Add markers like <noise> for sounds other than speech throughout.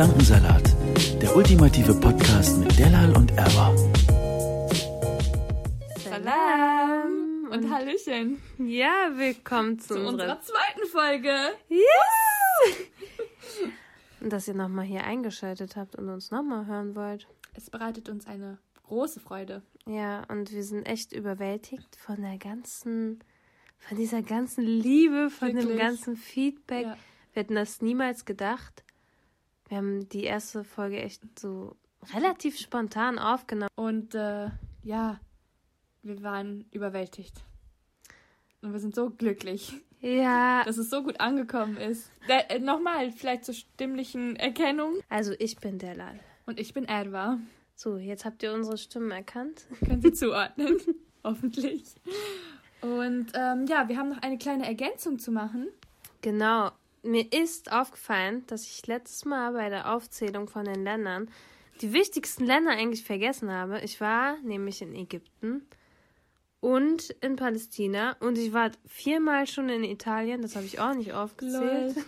Gedankensalat, der ultimative Podcast mit Delal und Erwa. Salam und Hallöchen Ja, willkommen zu, zu unserer. unserer zweiten Folge. Yes! Und dass ihr nochmal hier eingeschaltet habt und uns nochmal hören wollt. Es bereitet uns eine große Freude. Ja, und wir sind echt überwältigt von der ganzen, von dieser ganzen Liebe, von dem Wirklich. ganzen Feedback. Ja. Wir hätten das niemals gedacht. Wir haben die erste Folge echt so relativ spontan aufgenommen. Und äh, ja, wir waren überwältigt. Und wir sind so glücklich, Ja, dass es so gut angekommen ist. Der, äh, Nochmal, vielleicht zur stimmlichen Erkennung. also ich bin der Lal. Und ich bin Erwa. So, jetzt habt ihr unsere Stimmen erkannt. Können Sie zuordnen. <laughs> Hoffentlich. Und ähm, ja, wir haben noch eine kleine Ergänzung zu machen. Genau. Mir ist aufgefallen, dass ich letztes Mal bei der Aufzählung von den Ländern die wichtigsten Länder eigentlich vergessen habe. Ich war nämlich in Ägypten und in Palästina und ich war viermal schon in Italien, das habe ich auch nicht aufgezählt. <laughs>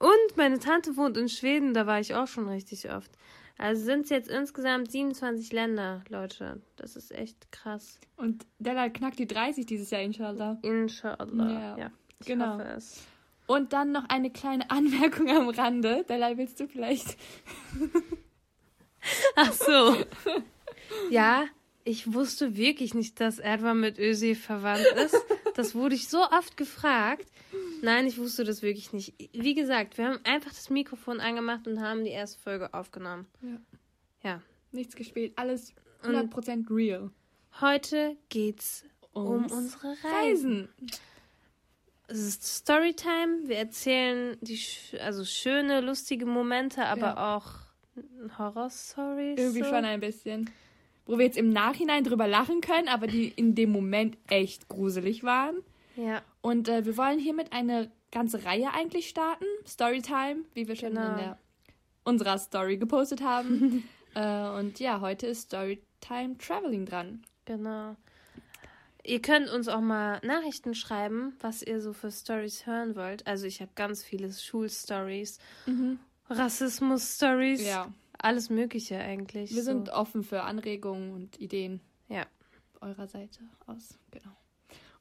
Und meine Tante wohnt in Schweden, da war ich auch schon richtig oft. Also sind es jetzt insgesamt 27 Länder, Leute. Das ist echt krass. Und Della knackt die 30 dieses Jahr, inshallah. Inshallah. Ja, Ja, ich genau. hoffe es. Und dann noch eine kleine Anmerkung am Rande. Della, willst du vielleicht Ach so. Ja, ich wusste wirklich nicht, dass Edward mit Ösi verwandt ist. Das wurde ich so oft gefragt. Nein, ich wusste das wirklich nicht. Wie gesagt, wir haben einfach das Mikrofon angemacht und haben die erste Folge aufgenommen. Ja. Ja. nichts gespielt? Alles 100% real. Heute geht's um Ums unsere Reisen. Reisen. Es ist Storytime. Wir erzählen die sch also schöne, lustige Momente, aber Ja. auch Horror-Stories. Irgendwie so. schon ein bisschen. Wo wir jetzt im Nachhinein drüber lachen können, aber die in dem Moment echt gruselig waren. Ja, Und äh, wir wollen hiermit eine ganze Reihe eigentlich starten. Storytime, wie wir schon Genau. in der, unserer Story gepostet haben. <laughs> äh, und ja, heute ist Storytime Traveling dran. Genau. Ihr könnt uns auch mal Nachrichten schreiben, was ihr so für Stories hören wollt. Also ich habe ganz viele Schulstories, Rassismus-Stories, Ja. alles Mögliche eigentlich. Wir so. sind offen für Anregungen und Ideen ja. eurer Seite aus. Genau.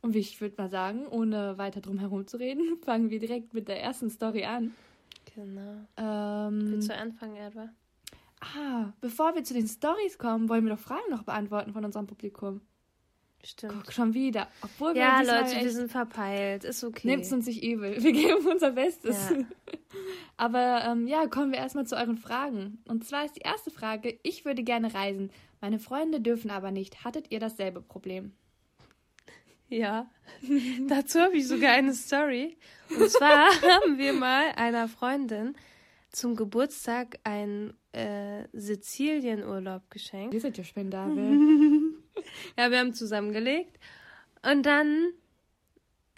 Und wie ich würde mal sagen, ohne weiter drum herum zu reden, <laughs> fangen wir direkt mit der ersten Story an. Genau. Ähm, Willst du anfangen, Edward? ah, bevor wir zu den Stories kommen, wollen wir doch Fragen noch beantworten von unserem Publikum. Stimmt. Guck, schon wieder. Obwohl wir ja, diesmal Leute, wir sind verpeilt. Ist okay. Nehmt's uns nicht übel. Wir geben unser Bestes. Ja. <laughs> Aber ähm, ja, kommen wir erstmal zu euren Fragen. Und zwar ist die erste Frage, ich würde gerne reisen. Meine Freunde dürfen aber nicht. Hattet ihr dasselbe Problem? Ja, <laughs> dazu habe ich sogar eine Story. Und <laughs> zwar haben wir mal einer Freundin zum Geburtstag einen äh, Sizilienurlaub geschenkt. Ihr seid ja spendabel. <laughs> Ja, wir haben zusammengelegt. Und dann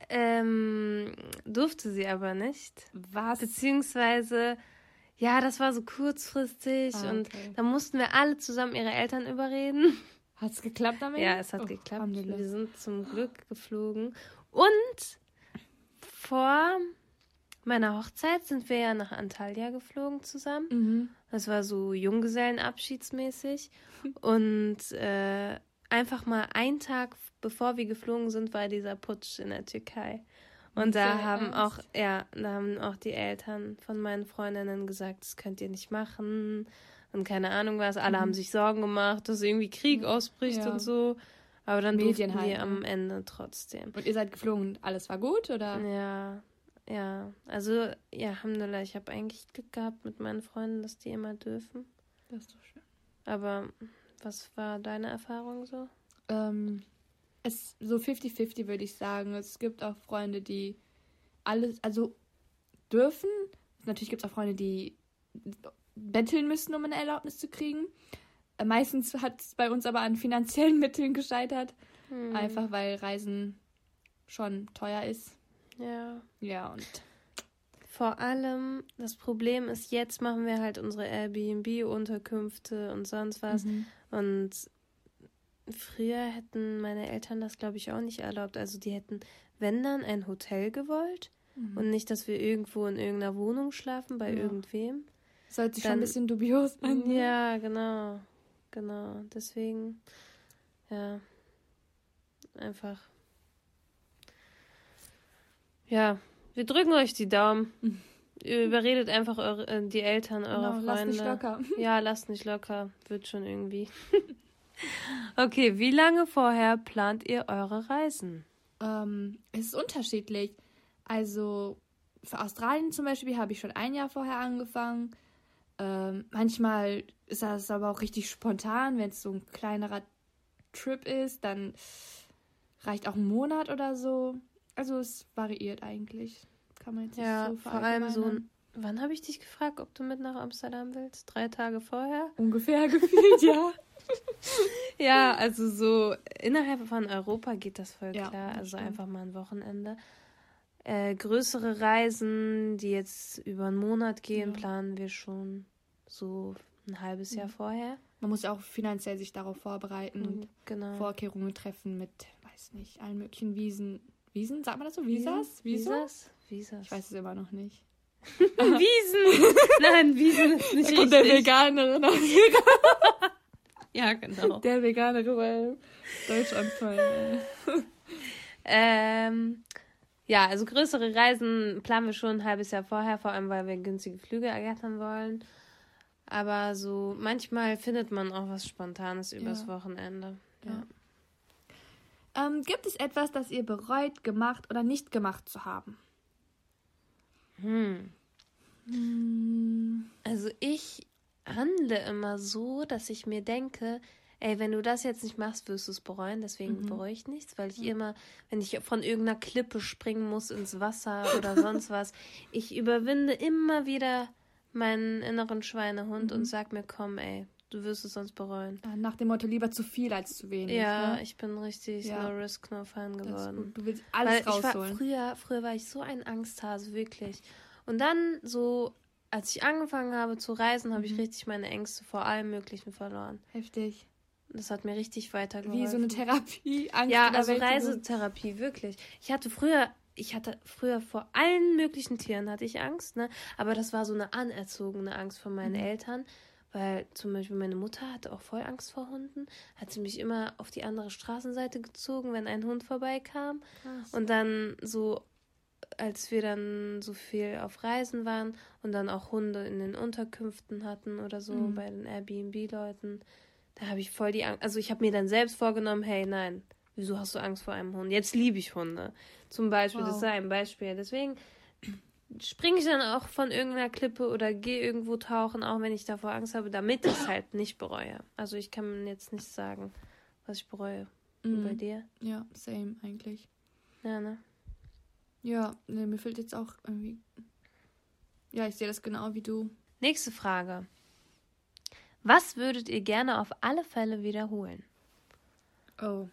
ähm, durfte sie aber nicht. Was? Beziehungsweise, ja, das war so kurzfristig Ah, und okay. da mussten wir alle zusammen ihre Eltern überreden. Hat's geklappt damit? Ja, es hat Oh, geklappt. Alhamdulillah. Wir sind zum Glück geflogen. Und vor meiner Hochzeit sind wir ja nach Antalya geflogen zusammen. Mhm. Das war so Junggesellenabschiedsmäßig. Und äh, einfach mal einen Tag bevor wir geflogen sind, war dieser Putsch in der Türkei. Und da haben auch, ernst? ja, da haben auch die Eltern von meinen Freundinnen gesagt, das könnt ihr nicht machen. Und keine Ahnung was. Alle haben sich Sorgen gemacht, dass irgendwie Krieg ausbricht Mhm. Ja. und so. Aber dann Medien durften wir am Ende trotzdem. Und ihr seid geflogen und alles war gut, oder? Ja, ja. Also, ja, Alhamdulillah, ich habe eigentlich Glück gehabt mit meinen Freunden, dass die immer dürfen. Das ist doch schön. Aber Was war deine Erfahrung so? Ähm, es so 50-50 würde ich sagen. Es gibt auch Freunde, die alles, also dürfen. Natürlich gibt es auch Freunde, die betteln müssen, um eine Erlaubnis zu kriegen. Äh, Meistens hat es bei uns aber an finanziellen <laughs> Mitteln gescheitert. Hm. Einfach weil Reisen schon teuer ist. Ja. Ja, und Vor allem, das Problem ist, jetzt machen wir halt unsere Airbnb-Unterkünfte und sonst was. Mhm. Und früher hätten meine Eltern das, glaube ich, auch nicht erlaubt. Also die hätten, wenn dann, ein Hotel gewollt. Und nicht, dass wir irgendwo in irgendeiner Wohnung schlafen, bei Ja. irgendwem. sollte schon Dann- ein bisschen dubios sein. ne? Ja, genau. Genau. Deswegen, ja. Einfach. Ja, wir drücken euch die Daumen. Ihr Überredet einfach eure, äh, die Eltern eurer Genau, lasst Freunde. nicht locker. <laughs> Ja, lasst nicht locker. Wird schon irgendwie. <laughs> okay, wie lange vorher plant ihr eure Reisen? Ähm, es ist unterschiedlich. Also für Australien zum Beispiel habe ich schon ein Jahr vorher angefangen. Ähm, manchmal ist das aber auch richtig spontan, wenn es so ein kleinerer Trip ist, dann reicht auch ein Monat oder so. Also es variiert eigentlich. Kann man jetzt nicht Ja, so vor allem so. Wann habe ich dich gefragt, ob du mit nach Amsterdam willst? Drei Tage vorher? Ungefähr <laughs> gefühlt, ja. <laughs> Ja, also so innerhalb von Europa geht das voll Ja, klar. das Also stimmt. einfach mal ein Wochenende. Äh, größere Reisen, die jetzt über einen Monat gehen, Ja. planen wir schon so ein halbes Jahr Mhm. vorher. Man muss ja auch finanziell sich darauf vorbereiten und Genau. Vorkehrungen treffen mit, weiß nicht, allen möglichen Wiesen. Wiesen? Sagt man das so? Visas? Visas? Visas. Ich weiß es immer noch nicht. Wiesen! <laughs> Nein, Wiesen ist nicht Da kommt der. Veganerin aus <laughs> Ja, genau. Der Veganerin beim Deutsch anfallen. ey. Ähm, ja, also größere Reisen planen wir schon ein halbes Jahr vorher, vor allem weil wir günstige Flüge ergattern wollen. Aber so manchmal findet man auch was Spontanes übers Ja. Wochenende. Ja. Ähm, gibt es etwas, das ihr bereut, gemacht oder nicht gemacht zu haben? Hm. Also ich handle immer so, dass ich mir denke, ey, wenn du das jetzt nicht machst, wirst du es bereuen. Deswegen bereue ich nichts, weil ich immer, wenn ich von irgendeiner Klippe springen muss ins Wasser oder sonst was, ich überwinde immer wieder meinen inneren Schweinehund und sag mir, komm, ey, du wirst es sonst bereuen. Nach dem Motto lieber zu viel als zu wenig. Ja, ne? ich bin richtig Ja. No Risk, No ist geworden. Du willst Weil alles ich war, rausholen. früher, früher war ich so ein Angsthase, wirklich. Und dann so, als ich angefangen habe zu reisen, habe ich Mhm. richtig meine Ängste vor allem Möglichen verloren. Heftig. Das hat mir richtig weitergeholfen. Wie so eine Therapie. Angst Ja, also Reisetherapie, wirklich. Ich hatte früher, ich hatte früher vor allen möglichen Tieren hatte ich Angst, ne? Aber das war so eine anerzogene Angst von meinen Mhm. Eltern. Weil zum Beispiel meine Mutter hatte auch voll Angst vor Hunden. Hat sie mich immer auf die andere Straßenseite gezogen, wenn ein Hund vorbeikam. Krass. Und dann so, als wir dann so viel auf Reisen waren und dann auch Hunde in den Unterkünften hatten oder so Mhm. bei den Airbnb-Leuten, da habe ich voll die Angst. Also ich habe mir dann selbst vorgenommen, hey, nein, wieso hast du Angst vor einem Hund? Jetzt liebe ich Hunde. Zum Beispiel, das Wow. sei ein Beispiel. Deswegen springe ich dann auch von irgendeiner Klippe oder gehe irgendwo tauchen, auch wenn ich davor Angst habe, damit ich es halt nicht bereue. Also ich kann jetzt nicht sagen, was ich bereue. Mhm. bei dir? Ja, same eigentlich. Ja, ne? Ja, ne, mir fehlt jetzt auch irgendwie. Ja, ich sehe das genau wie du. Nächste Frage. Was würdet ihr gerne auf alle Fälle wiederholen? Oh.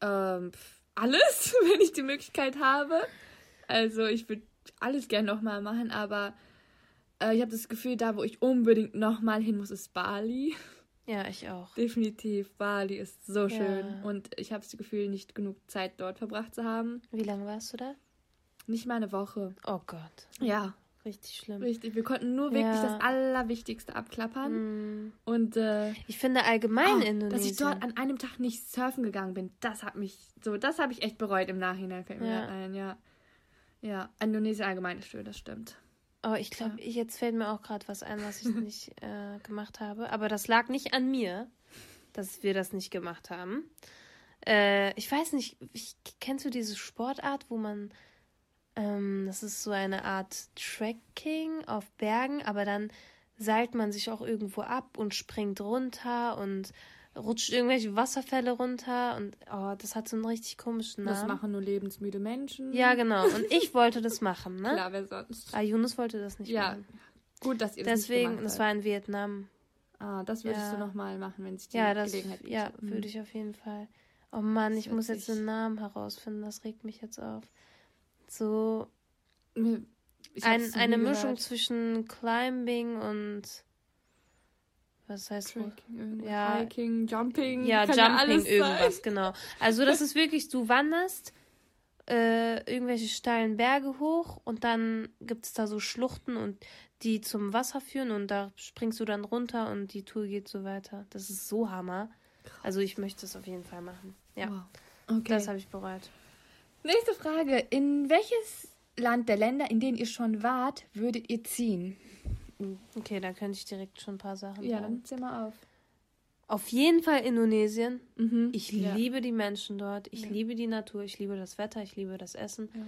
Ähm, alles, <laughs> wenn ich die Möglichkeit habe. Also ich würde alles gerne nochmal machen, aber äh, ich habe das Gefühl, da wo ich unbedingt nochmal hin muss, ist Bali. Ja, ich auch. Definitiv, Bali ist so schön. Ja. Und ich habe das Gefühl, nicht genug Zeit dort verbracht zu haben. Wie lange warst du da? Nicht mal eine Woche. Oh Gott, Ja, richtig schlimm. richtig. Wir konnten nur wirklich Ja. das Allerwichtigste abklappern. Hm. Und äh, Ich finde allgemein oh, Indonesien. dass ich dort an einem Tag nicht surfen gegangen bin, das hat mich so, das habe ich echt bereut im Nachhinein. Fällt mir Ja. ein, ja. Ja, Indonesien allgemein ist schön, das stimmt. oh, ich glaube, jetzt fällt mir auch gerade was ein, was ich <laughs> nicht äh, gemacht habe. Aber das lag nicht an mir, dass wir das nicht gemacht haben. Äh, ich weiß nicht, ich, kennst du diese Sportart, wo man, ähm, das ist so eine Art Trekking auf Bergen, aber dann seilt man sich auch irgendwo ab und springt runter und rutscht irgendwelche Wasserfälle runter und oh, das hat so einen richtig komischen Namen. Das machen nur lebensmüde Menschen. Ja, genau. Und <laughs> ich wollte das machen, ne? Klar, wer sonst? Ah, Yunus wollte das nicht Ja, machen. gut, dass ihr das nicht Deswegen, gemacht das war in Vietnam. Ah, das würdest Ja. du nochmal machen, wenn sich die Ja, das Gelegenheit bietet. ja, Mhm. würde ich auf jeden Fall. Oh Mann, ich muss jetzt den Namen herausfinden, das regt mich jetzt auf. So ein, eine gehört. Mischung zwischen Climbing und was heißt? Trekking. Ja. Hiking, Jumping. Ja, Jumping, alles irgendwas, Sein. genau. Also das <laughs> ist wirklich, du wanderst äh, irgendwelche steilen Berge hoch und dann gibt es da so Schluchten und die zum Wasser führen und da springst du dann runter und die Tour geht so weiter. Das ist so Hammer. Also ich möchte es auf jeden Fall machen. Ja, Wow. Okay. das habe ich bereut. Nächste Frage. In welches Land der Länder, in denen ihr schon wart, würdet ihr ziehen? Okay, da könnte ich direkt schon ein paar Sachen Ja, sagen. dann zähl mal auf. Auf jeden Fall Indonesien. Mhm. Ich ja. liebe die Menschen dort. Ich Ja. liebe die Natur. Ich liebe das Wetter. Ich liebe das Essen. Ja.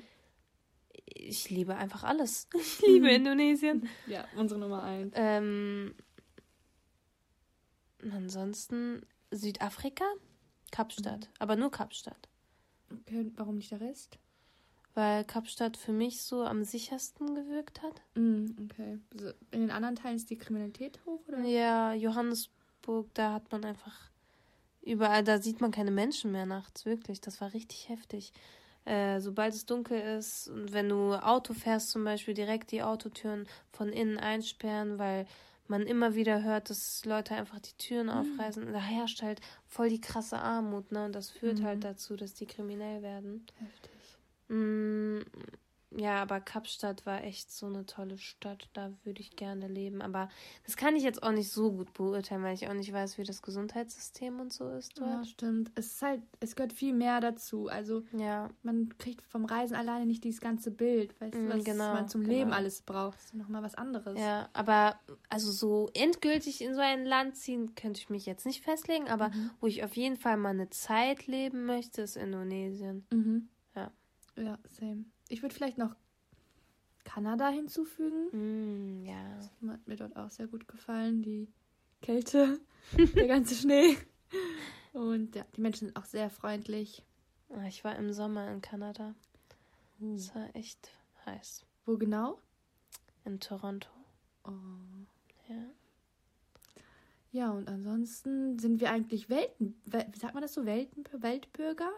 Ich liebe einfach alles. <laughs> Ich liebe Mhm. Indonesien. Ja, unsere Nummer eins. Ähm, ansonsten Südafrika, Kapstadt. Aber nur Kapstadt. Okay, warum nicht der Rest? Weil Kapstadt für mich so am sichersten gewirkt hat. Mhm, okay. Also in den anderen Teilen ist die Kriminalität hoch, oder? Ja, Johannesburg, da hat man einfach überall, da sieht man keine Menschen mehr nachts, wirklich. Das war richtig heftig. Äh, sobald es dunkel ist und wenn du Auto fährst, zum Beispiel direkt die Autotüren von innen einsperren, weil man immer wieder hört, dass Leute einfach die Türen aufreißen. Da herrscht halt voll die krasse Armut, ne? Und das führt Mhm. halt dazu, dass die kriminell werden. Heftig. Mm, ja, aber Kapstadt war echt so eine tolle Stadt. Da würde ich gerne leben. Aber das kann ich jetzt auch nicht so gut beurteilen, weil ich auch nicht weiß, wie das Gesundheitssystem und so ist Ja, dort. stimmt. Es ist halt, es gehört viel mehr dazu. Also Ja, man kriegt vom Reisen alleine nicht dieses ganze Bild, weißt du, Mm, was genau, man zum genau. Leben alles braucht. Das ist nochmal was anderes. ja, aber also so endgültig in so ein Land ziehen könnte ich mich jetzt nicht festlegen. Aber Mhm. wo ich auf jeden Fall mal eine Zeit leben möchte, ist Indonesien. Mhm. Ja. Same. Ich würde vielleicht noch Kanada hinzufügen. Mm, ja. Hat mir dort auch sehr gut gefallen. Die Kälte, <laughs> der ganze Schnee. Und ja, die Menschen sind auch sehr freundlich. Ah, Ich war im Sommer in Kanada. Uh. Es war echt heiß. Wo genau? In Toronto. Oh. Ja. Ja, und ansonsten sind wir eigentlich Welten, Wel- wie sagt man das so, Welten, Weltbürger?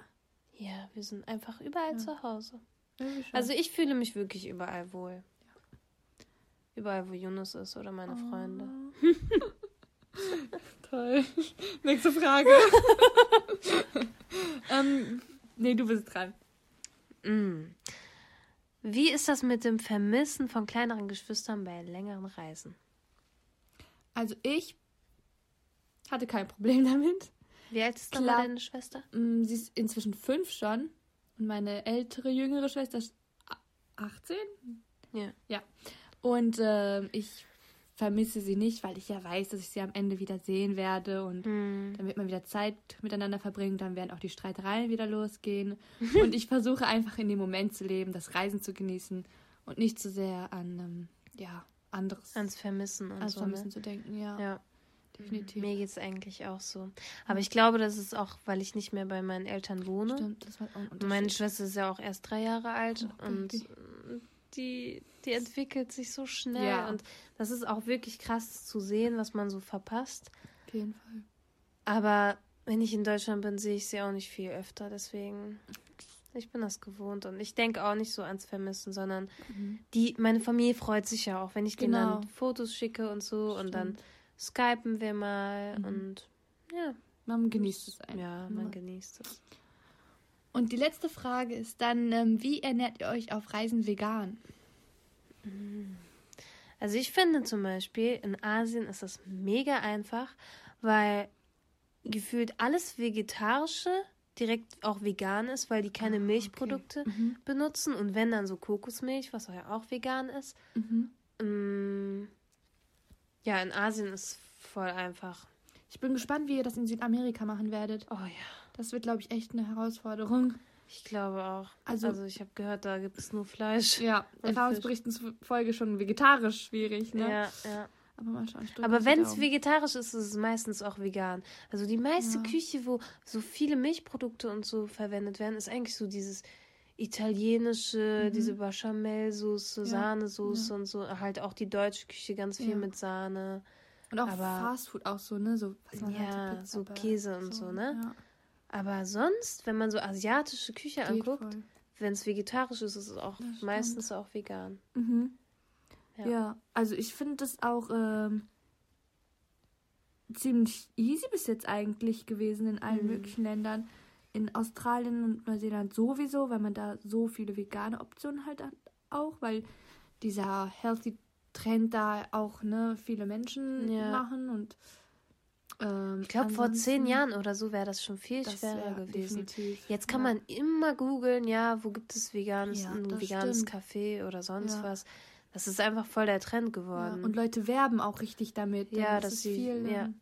Ja, wir sind einfach überall Ja. zu Hause. Also ich fühle mich wirklich überall wohl. Überall, wo Yunus ist oder meine Freunde. <laughs> Toll. <laughs> Nächste Frage. <laughs> ähm, nee, du bist dran. Mm. Wie ist das mit dem Vermissen von kleineren Geschwistern bei längeren Reisen? Also ich hatte kein Problem damit. Wie alt ist dann Klar. deine Schwester? Mm, Sie ist inzwischen fünf schon. Und meine ältere, jüngere Schwester ist a- 18. Ja. Ja. Und ähm, ich vermisse sie nicht, weil ich ja weiß, dass ich sie am Ende wieder sehen werde. Und Mm. dann wird man wieder Zeit miteinander verbringen. Dann werden auch die Streitereien wieder losgehen. <laughs> und ich versuche einfach in dem Moment zu leben, das Reisen zu genießen und nicht zu sehr an ähm, ja, anderes Ans Vermissen und ans so. Vermissen Ne? zu denken. Ja, Ja, definitiv. mir geht es eigentlich auch so. Aber ich glaube, das ist auch, weil ich nicht mehr bei meinen Eltern wohne. Stimmt, das war auch meine. Schwester ist ja auch erst drei Jahre alt Oh, und die, die entwickelt sich so schnell. Ja. Und das ist auch wirklich krass zu sehen, was man so verpasst. Auf jeden Fall. Aber wenn ich in Deutschland bin, sehe ich sie auch nicht viel öfter. Deswegen, ich bin das gewohnt. Und ich denke auch nicht so ans Vermissen, sondern die, meine Familie freut sich ja auch, wenn ich denen Genau. dann Fotos schicke und so. Und dann Stimmt. Skypen wir mal. Mhm. Und ja, Man genießt es einfach. ja, man genießt es. Und die letzte Frage ist dann, ähm, wie ernährt ihr euch auf Reisen vegan? Also ich finde zum Beispiel, in Asien ist das mega einfach, weil gefühlt alles Vegetarische direkt auch vegan ist, weil die keine Ah, okay. Milchprodukte Mhm. benutzen und wenn dann so Kokosmilch, was ja auch vegan ist. Mhm. Mm, ja, in Asien ist voll einfach. Ich bin gespannt, wie ihr das in Südamerika machen werdet. Oh ja, Das wird, glaube ich, echt eine Herausforderung. ich glaube auch. Also- Also, ich habe gehört, da gibt es nur Fleisch. Ja, <laughs> Erfahrungsberichten zufolge schon vegetarisch schwierig, ne? Ja, ja. Aber mal schauen. Aber wenn es vegetarisch ist, ist es meistens auch vegan. Also die meiste Ja. Küche, wo so viele Milchprodukte und so verwendet werden, ist eigentlich so dieses italienische, diese Bechamel-Soße, Mhm. Ja, Sahnesoße und so. Halt auch die deutsche Küche ganz viel Ja. mit Sahne. Und auch aber- Fastfood auch so, ne? So, was man halt Ja, Pizza, so Käse und so, ne? Ja, Aber sonst, wenn man so asiatische Küche geht anguckt, wenn es vegetarisch ist, ist es auch meistens auch vegan. Mhm. Ja. Ja. also ich finde das auch ähm, ziemlich easy bis jetzt eigentlich gewesen in allen Mhm. möglichen Ländern. In Australien und Neuseeland sowieso, weil man da so viele vegane Optionen halt hat auch, weil dieser Healthy Trend da auch ne viele Menschen Ja. machen und ähm, Ich glaube, vor zehn Jahren oder so wäre das schon viel Das schwerer gewesen. Jetzt kann ja. man immer googeln, ja, wo gibt es veganes, Ja, ein das veganes stimmt. Café oder sonst was. Das ist einfach voll der Trend geworden. und Leute werben auch richtig damit. Ja, ist dass es sie- viel, dann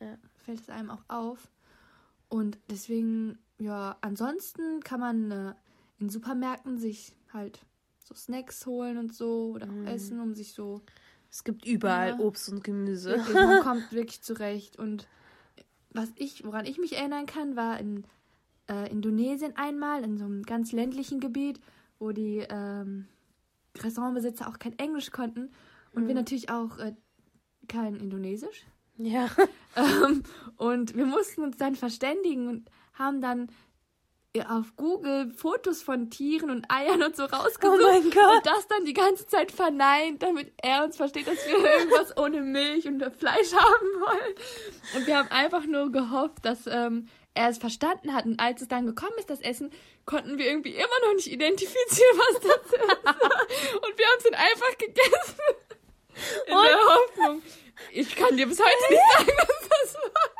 ja. fällt es einem auch auf. Und deswegen, ja, ansonsten kann man äh, in Supermärkten sich halt so Snacks holen und so oder Mhm. auch essen, um sich so. es gibt überall Ja. Obst und Gemüse. Wirklich, man <laughs> kommt wirklich zurecht. Und was ich, woran ich mich erinnern kann, war in äh, Indonesien einmal, in so einem ganz ländlichen Gebiet, wo die ähm, Restaurantbesitzer auch kein Englisch konnten und wir natürlich auch äh, kein Indonesisch. Ja. <laughs> Ähm, und wir mussten uns dann verständigen und haben dann ja, auf Google Fotos von Tieren und Eiern und so rausgesucht. Oh mein Gott. Und das dann die ganze Zeit verneint, damit er uns versteht, dass wir <laughs> irgendwas ohne Milch und Fleisch haben wollen. Und wir haben einfach nur gehofft, dass ähm, er es verstanden hat. Und als es dann gekommen ist, das Essen, konnten wir irgendwie immer noch nicht identifizieren, was das ist. <laughs> Und wir haben es dann einfach gegessen. In der Hoffnung. Ich kann dir bis heute nicht sagen, was das war.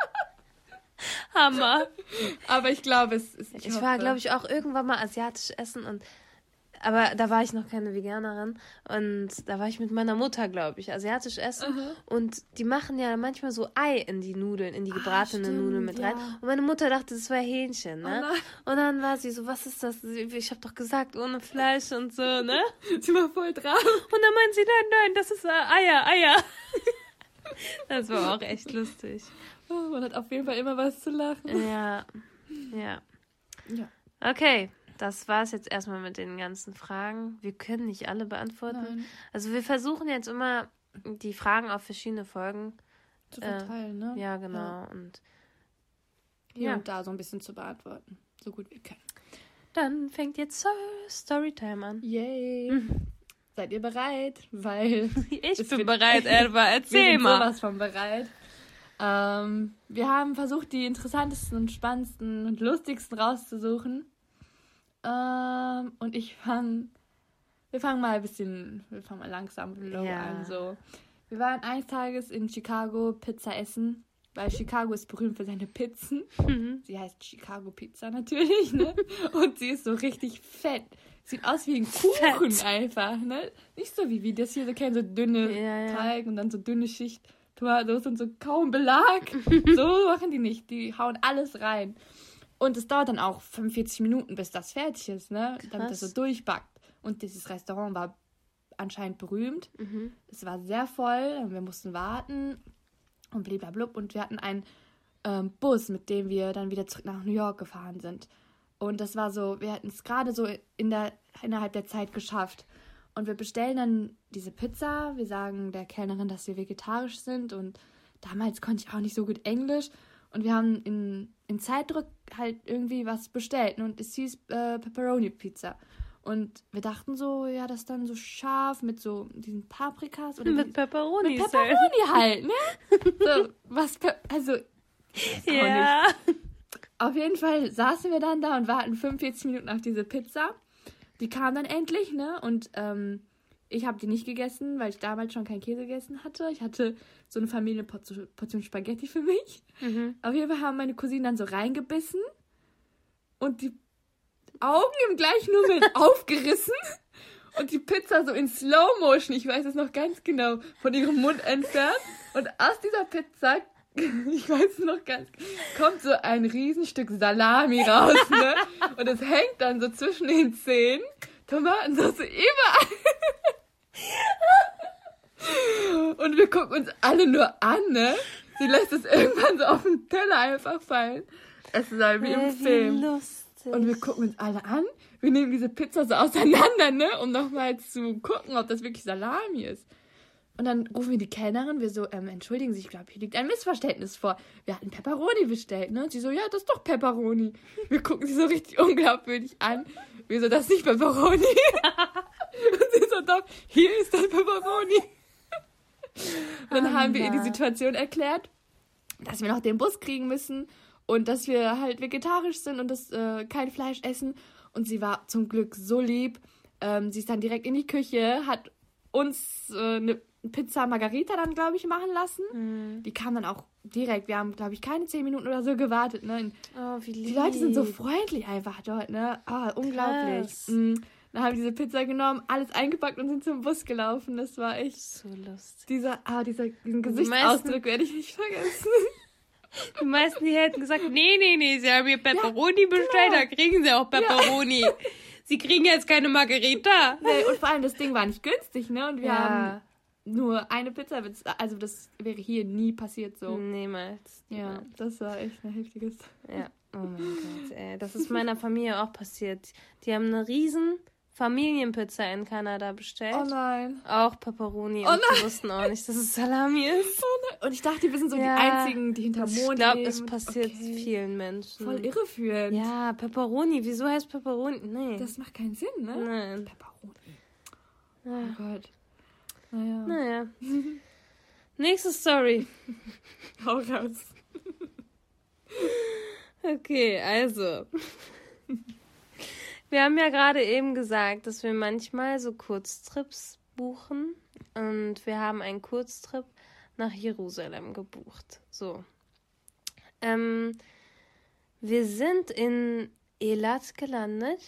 Hammer. Aber ich glaube, es ist. Ich war, glaube ich, auch irgendwann mal asiatisch essen und aber da war ich noch keine Veganerin und da war ich mit meiner Mutter, glaube ich, asiatisch essen und die machen ja manchmal so Ei in die Nudeln, in die gebratenen stimmt, Nudeln mit rein. ja. Und meine Mutter dachte, das war Hähnchen, ne? nein. und dann war sie so, was ist das? Ich habe doch gesagt, ohne Fleisch und so, ne? <laughs> Sie war voll drauf. Und dann meint sie, nein, nein, das ist äh, Eier, Eier. <laughs> Das war auch echt lustig. Oh, man hat auf jeden Fall immer was zu lachen. Ja, ja. Ja. Okay, das war's jetzt erstmal mit den ganzen Fragen. Wir können nicht alle beantworten. Nein. Also wir versuchen jetzt immer die Fragen auf verschiedene Folgen. Zu Äh, verteilen, ne? Ja, genau. Und Hier Ja. und da so ein bisschen zu beantworten. So gut wir können. dann fängt jetzt Storytime an. Yay. Seid ihr bereit? Weil <laughs> Ich bin bereit, Elva. <laughs> wir Erzähl mal. sowas von bereit. Ähm, wir haben versucht, die interessantesten und spannendsten und lustigsten rauszusuchen. Ähm, und ich fange. Wir fangen mal ein bisschen. Wir fangen mal langsam low Ja. an. So. Wir waren eines Tages in Chicago Pizza essen, weil Chicago ist berühmt für seine Pizzen. Mhm. Sie heißt Chicago Pizza natürlich, ne? <laughs> Und sie ist so richtig fett. Sieht aus wie ein Kuchen einfach, ne? Nicht so wie wir das hier so kennen, so dünne Ja, ja. Teig und dann so dünne Schicht Tomatos und so kaum Belag. <laughs> so machen die nicht. Die hauen alles rein. Und es dauert dann auch 45 Minuten, bis das fertig ist, ne? Damit das so Krass. durchbackt. Und dieses Restaurant war anscheinend berühmt. Mhm. Es war sehr voll, wir mussten warten und bliblablub. Und wir hatten einen ähm, Bus, mit dem wir dann wieder zurück nach New York gefahren sind. Und das war so, wir hatten es gerade so in der, innerhalb der Zeit geschafft. Und wir bestellen dann diese Pizza. Wir sagen der Kellnerin, dass wir vegetarisch sind. Und damals konnte ich auch nicht so gut Englisch. Und wir haben in, in Zeitdruck halt irgendwie was bestellt. Und es hieß äh, Pepperoni-Pizza. Und wir dachten so, ja, das ist dann so scharf mit so diesen Paprikas oder Mit Pepperoni. mit Pepperoni halt, ne? So, was, also. <laughs> Ja. <laughs> Auf jeden Fall saßen wir dann da und warten 45 Minuten auf diese Pizza. Die kam dann endlich, ne? Und ähm, ich habe die nicht gegessen, weil ich damals schon keinen Käse gegessen hatte. Ich hatte so eine Familienportion Portion Spaghetti für mich. Mhm. Auf jeden Fall haben meine Cousinen dann so reingebissen und die Augen im gleichen Moment <laughs> aufgerissen und die Pizza so in Slow Motion, ich weiß es noch ganz genau, von ihrem Mund entfernt. Und aus dieser Pizza, <laughs> ich weiß es noch ganz, kommt so ein Riesenstück Salami raus, ne? Und es hängt dann so zwischen den Zähnen. Tomatensauce überall. <laughs> Und wir gucken uns alle nur an, ne? Sie lässt es irgendwann so auf den Teller einfach fallen. Es ist halt wie im Film. Wie lustig. Und wir gucken uns alle an. Wir nehmen diese Pizza so auseinander, ne? Um nochmal zu gucken, ob das wirklich Salami ist. Und dann rufen wir die Kellnerin, wir so, ähm, entschuldigen Sie, ich glaube, hier liegt ein Missverständnis vor. Wir hatten Pepperoni bestellt, ne? Und sie so, ja, das ist doch Pepperoni. Wir gucken sie so richtig unglaubwürdig an. Wir so, das ist nicht Pepperoni. <laughs> Und sie so, doch, hier ist das Pepperoni. Und dann haben wir ihr die Situation erklärt, dass wir noch den Bus kriegen müssen und dass wir halt vegetarisch sind und das äh, kein Fleisch essen. Und sie war zum Glück so lieb. Ähm, sie ist dann direkt in die Küche, hat uns äh, eine Pizza Margarita dann, glaube ich, machen lassen. Die kam dann auch direkt. Wir haben, glaube ich, keine zehn Minuten oder so gewartet. Ne? oh, wie lieb. Die Leute sind so freundlich einfach dort, ne? Ah, unglaublich. Mm, Dann haben wir diese Pizza genommen, alles eingepackt und sind zum Bus gelaufen. Das war echt. So lustig. Dieser, ah, dieser, diesen meisten- Gesichtsausdruck werde ich nicht vergessen. <laughs> Die meisten die hätten gesagt, nee, nee, nee, sie haben hier Pepperoni bestellt, da kriegen sie auch Pepperoni. Sie kriegen jetzt keine Margarita. nee, und vor allem das Ding war nicht günstig, ne? Und wir Ja. haben nur eine Pizza. Also das wäre hier nie passiert so. Niemals. Ja, das war echt ein heftiges. Ja. Oh mein Gott, ey. Das ist meiner Familie auch passiert. Die haben eine riesen Familienpizza in Kanada bestellt. Oh nein. Auch Pepperoni. Oh und die wussten auch nicht, dass es Salami ist. Und ich dachte, wir sind so Ja. die Einzigen, die hinter Ich Mond glaube, leben. es passiert Okay. vielen Menschen. Voll irreführend. Ja, Pepperoni. Wieso heißt Pepperoni? Nee. Das macht keinen Sinn, ne? Nein. Pepperoni. Ja. Oh Gott. Naja. Naja. <laughs> Nächste Story. Hau raus. Okay, also. <laughs> Wir haben ja gerade eben gesagt, dass wir manchmal so Kurztrips buchen. Und wir haben einen Kurztrip nach Jerusalem gebucht. So. Ähm, wir sind in Elat gelandet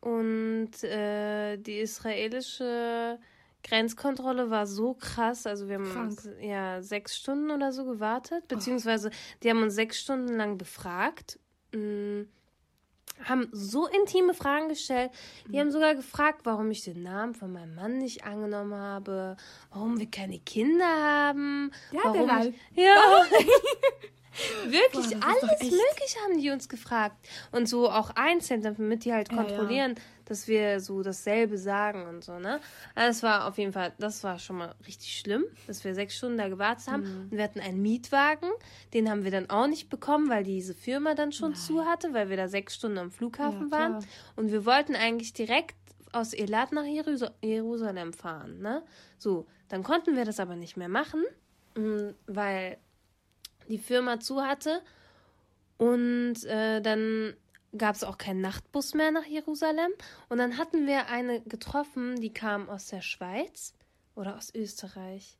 und äh, die israelische Grenzkontrolle war so krass. Also wir haben Krank. ja sechs Stunden oder so gewartet, beziehungsweise die haben uns sechs Stunden lang befragt. Mm, haben so intime Fragen gestellt. Die haben sogar gefragt, warum ich den Namen von meinem Mann nicht angenommen habe, warum wir keine Kinder haben. Ja, warum der ich, ja. <laughs> <laughs> Wirklich, Boah, alles Mögliche haben die uns gefragt. Und so auch einzeln, damit die halt Ja, ja. Dass wir so dasselbe sagen und so, ne? Also das war auf jeden Fall, das war schon mal richtig schlimm, dass wir sechs Stunden da gewartet haben. Mhm. Und wir hatten einen Mietwagen, den haben wir dann auch nicht bekommen, weil diese Firma dann schon zu hatte, weil wir da sechs Stunden am Flughafen Ja, waren. Und wir wollten eigentlich direkt aus Elat nach Jerus Jerusalem fahren, ne? So, dann konnten wir das aber nicht mehr machen, mm, weil die Firma zu hatte. Und äh, dann gab es auch keinen Nachtbus mehr nach Jerusalem. Und dann hatten wir eine getroffen, die kam aus der Schweiz oder aus Österreich.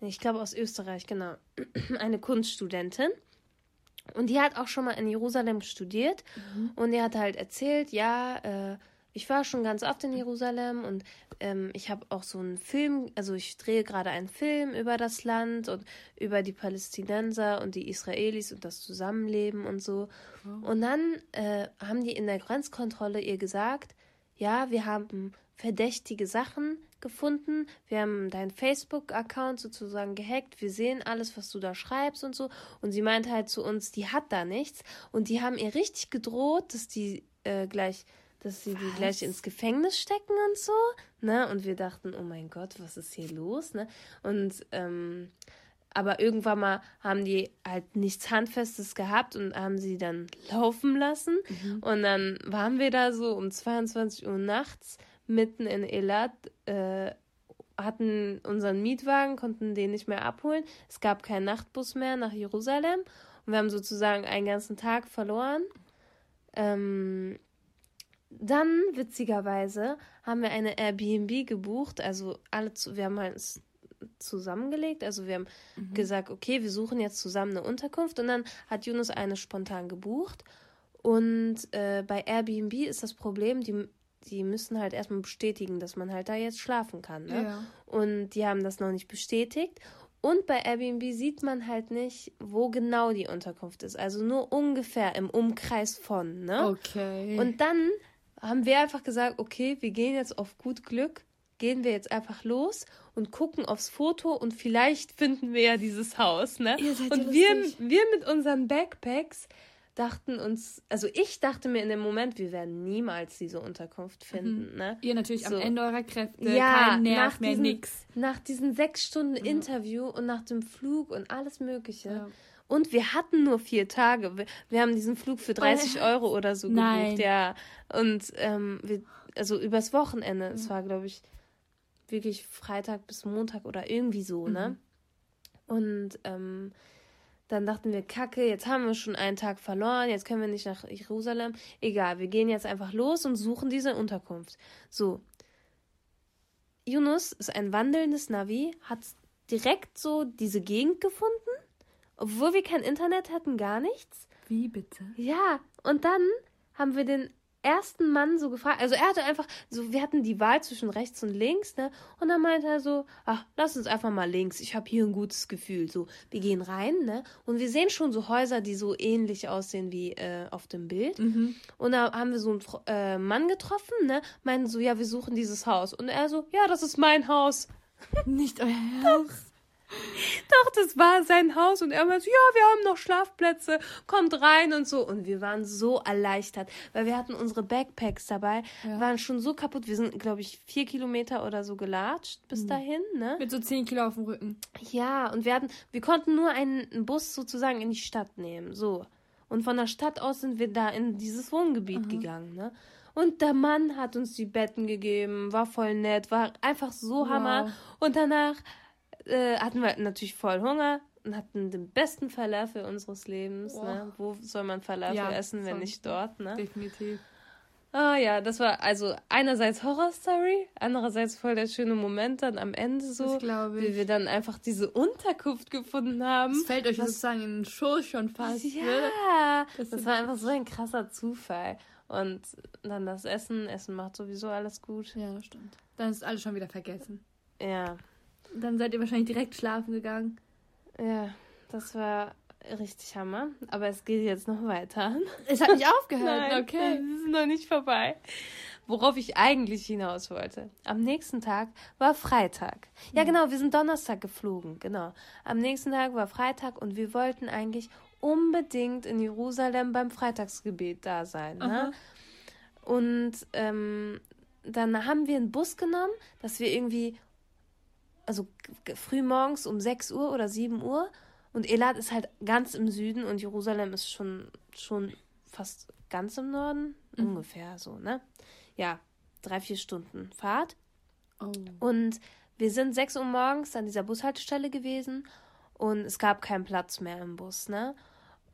Ich glaube aus Österreich, genau. <clears throat> Eine Kunststudentin. Und die hat auch schon mal in Jerusalem studiert. Und die hat halt erzählt, ja, äh, ich war schon ganz oft in Jerusalem und ähm, ich habe auch so einen Film, also ich drehe gerade einen Film über das Land und über die Palästinenser und die Israelis und das Zusammenleben und so. Und dann äh, haben die in der Grenzkontrolle ihr gesagt, ja, wir haben verdächtige Sachen gefunden, wir haben deinen Facebook-Account sozusagen gehackt, wir sehen alles, was du da schreibst und so. Und sie meinte halt zu uns, die hat da nichts. Und die haben ihr richtig gedroht, dass die äh, gleich, dass sie die gleich ins Gefängnis stecken und so. Ne? Und wir dachten, oh mein Gott, was ist hier los? Ne? Und ähm, aber irgendwann mal haben die halt nichts Handfestes gehabt und haben sie dann laufen lassen. Und dann waren wir da so um 22 Uhr nachts mitten in Elat, äh, hatten unseren Mietwagen, konnten den nicht mehr abholen. Es gab keinen Nachtbus mehr nach Jerusalem. Und wir haben sozusagen einen ganzen Tag verloren. Ähm, dann, witzigerweise, haben wir eine Airbnb gebucht. Also alle zu, wir haben halt zusammengelegt. Also wir haben gesagt, okay, wir suchen jetzt zusammen eine Unterkunft. Und dann hat Yunus eine spontan gebucht. Und äh, bei Airbnb ist das Problem, die, die müssen halt erstmal bestätigen, dass man halt da jetzt schlafen kann. Ne? Ja. Und die haben das noch nicht bestätigt. Und bei Airbnb sieht man halt nicht, wo genau die Unterkunft ist. Also nur ungefähr im Umkreis von. Ne? Okay. Und dann haben wir einfach gesagt, okay, wir gehen jetzt auf gut Glück gehen wir jetzt einfach los und gucken aufs Foto und vielleicht finden wir ja dieses Haus, ne? Und wir, lustig. wir mit unseren Backpacks dachten uns, also ich dachte mir in dem Moment, wir werden niemals diese Unterkunft finden, ne? Ihr natürlich So. am Ende eurer Kräfte. Ja, kein Nerv nach mehr, diesen- nix. Nach diesen sechs Stunden Interview und nach dem Flug und alles Mögliche. Ja. Und wir hatten nur vier Tage. Wir, wir haben diesen Flug für 30 Euro oder so Nein. gebucht, ja. Und ähm, wir, also übers Wochenende. Es war, glaube ich, wirklich Freitag bis Montag oder irgendwie so, ne? Und ähm, dann dachten wir, Kacke, jetzt haben wir schon einen Tag verloren, jetzt können wir nicht nach Jerusalem. Egal, wir gehen jetzt einfach los und suchen diese Unterkunft. So. Yunus ist ein wandelndes Navi, hat direkt so diese Gegend gefunden, obwohl wir kein Internet hatten, gar nichts. Wie bitte? Ja, und dann haben wir den ersten Mann so gefragt, also er hatte einfach, so wir hatten die Wahl zwischen rechts und links, ne? Und dann meinte er so, ach, lass uns einfach mal links, ich habe hier ein gutes Gefühl. So, wir gehen rein, ne? Und wir sehen schon so Häuser, die so ähnlich aussehen wie äh, auf dem Bild. Und da haben wir so einen äh, Mann getroffen, ne? Meinten so, ja, wir suchen dieses Haus. Und er so, ja, das ist mein Haus. Nicht euer <laughs> Haus. Doch, das war sein Haus und er meinte, ja, wir haben noch Schlafplätze, kommt rein und so. Und wir waren so erleichtert, weil wir hatten unsere Backpacks dabei, waren schon so kaputt. Wir sind, glaube ich, vier Kilometer oder so gelatscht bis dahin, ne? Mit so 10 Kilo auf dem Rücken. Ja, und wir hatten, wir konnten nur einen Bus sozusagen in die Stadt nehmen, so. Und von der Stadt aus sind wir da in dieses Wohngebiet gegangen, ne? Und der Mann hat uns die Betten gegeben, war voll nett, war einfach so Hammer. Und danach äh, hatten wir natürlich voll Hunger und hatten den besten Falafel unseres Lebens, ne? Wo soll man Falafel Ja, essen, wenn nicht dort, ne? Definitiv. Ah ja, das war also einerseits Horrorstory, andererseits voll der schöne Moment dann am Ende so, Das wie wir dann einfach diese Unterkunft gefunden haben. Es fällt euch sozusagen in den Schoß schon fast. ne? Ja, Das das, sind- war einfach so ein krasser Zufall. Und dann das Essen, Essen macht sowieso alles gut. Ja, das stimmt. Dann ist alles schon wieder vergessen. Ja, Dann seid ihr wahrscheinlich direkt schlafen gegangen. ja, das war richtig Hammer. Aber es geht jetzt noch weiter. Es hat nicht <laughs> aufgehört. Nein, okay. Es ist noch nicht vorbei. Worauf ich eigentlich hinaus wollte. Am nächsten Tag war Freitag. Ja, genau, wir sind Donnerstag geflogen, genau. Am nächsten Tag war Freitag und wir wollten eigentlich unbedingt in Jerusalem beim Freitagsgebet da sein. Ne? Und ähm, dann haben wir einen Bus genommen, dass wir irgendwie, also früh morgens um 6 Uhr oder 7 Uhr. Und Elat ist halt ganz im Süden und Jerusalem ist schon, schon fast ganz im Norden. Ungefähr so, ne? Ja, drei, vier Stunden Fahrt. Oh. Und wir sind 6 Uhr morgens an dieser Bushaltestelle gewesen und es gab keinen Platz mehr im Bus, ne?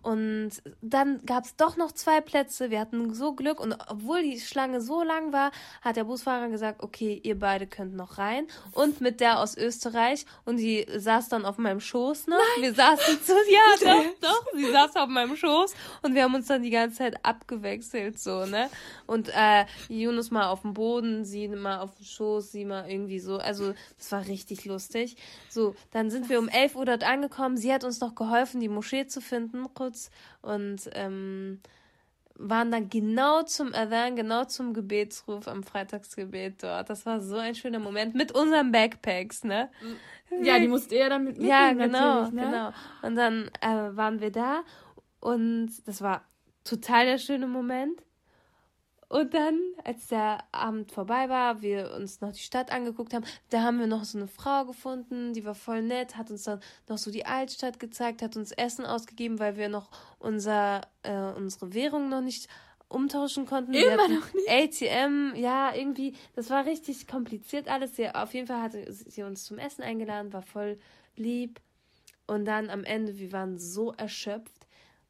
Und dann gab es doch noch zwei Plätze. Wir hatten so Glück. Und obwohl die Schlange so lang war, hat der Busfahrer gesagt, okay, ihr beide könnt noch rein. Und mit der aus Österreich. Und die saß dann auf meinem Schoß noch. Wir saßen zu, <laughs> ja, doch, doch. Sie saß auf meinem Schoß. Und wir haben uns dann die ganze Zeit abgewechselt, so, ne? Und äh, Yunus mal auf dem Boden, sie mal auf dem Schoß, sie mal irgendwie so. Also, das war richtig lustig. So, dann sind wir um 11 Uhr dort angekommen. Sie hat uns noch geholfen, die Moschee zu finden, kurz. Und ähm, waren dann genau zum Adhan, genau zum Gebetsruf am Freitagsgebet dort. Das war so ein schöner Moment mit unseren Backpacks, ne? Ja, die musst ihr ja dann mit Ja, mitnehmen, genau, ne? genau. Und dann äh, waren wir da und das war total der schöne Moment. Und dann, als der Abend vorbei war, wir uns noch die Stadt angeguckt haben, da haben wir noch so eine Frau gefunden, die war voll nett, hat uns dann noch so die Altstadt gezeigt, hat uns Essen ausgegeben, weil wir noch unser, äh, unsere Währung noch nicht umtauschen konnten. Immer noch nicht? ATM, ja, irgendwie, das war richtig kompliziert alles. Sie, auf jeden Fall hatte sie uns zum Essen eingeladen, war voll lieb. Und dann am Ende, wir waren so erschöpft.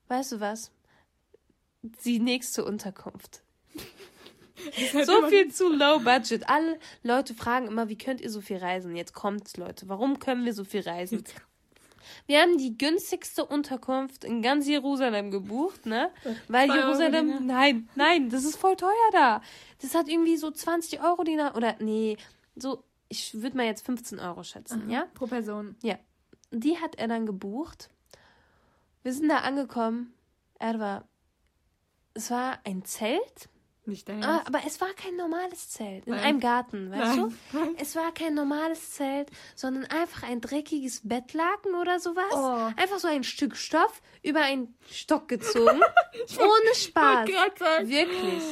Weißt du was? Die nächste Unterkunft. So viel zu low budget. Alle Leute fragen immer, wie könnt ihr so viel reisen? Jetzt kommt's, Leute. Warum können wir so viel reisen? Wir haben die günstigste Unterkunft in ganz Jerusalem gebucht, ne? Weil Zwei Euro Jerusalem, nein, <laughs> nein, das ist voll teuer da. Das hat irgendwie so 20 Euro Dinar oder nee, so, ich würde mal jetzt 15 Euro schätzen, ja? Pro Person. Ja. Die hat er dann gebucht. Wir sind da angekommen. Er war, es war ein Zelt Nicht dein Ah, aber es war kein normales Zelt. In Nein. einem Garten, weißt Nein. du? Es war kein normales Zelt, sondern einfach ein dreckiges Bettlaken oder sowas. Oh. Einfach so ein Stück Stoff über einen Stock gezogen. <laughs> ohne Spaß. sagen. Wirklich.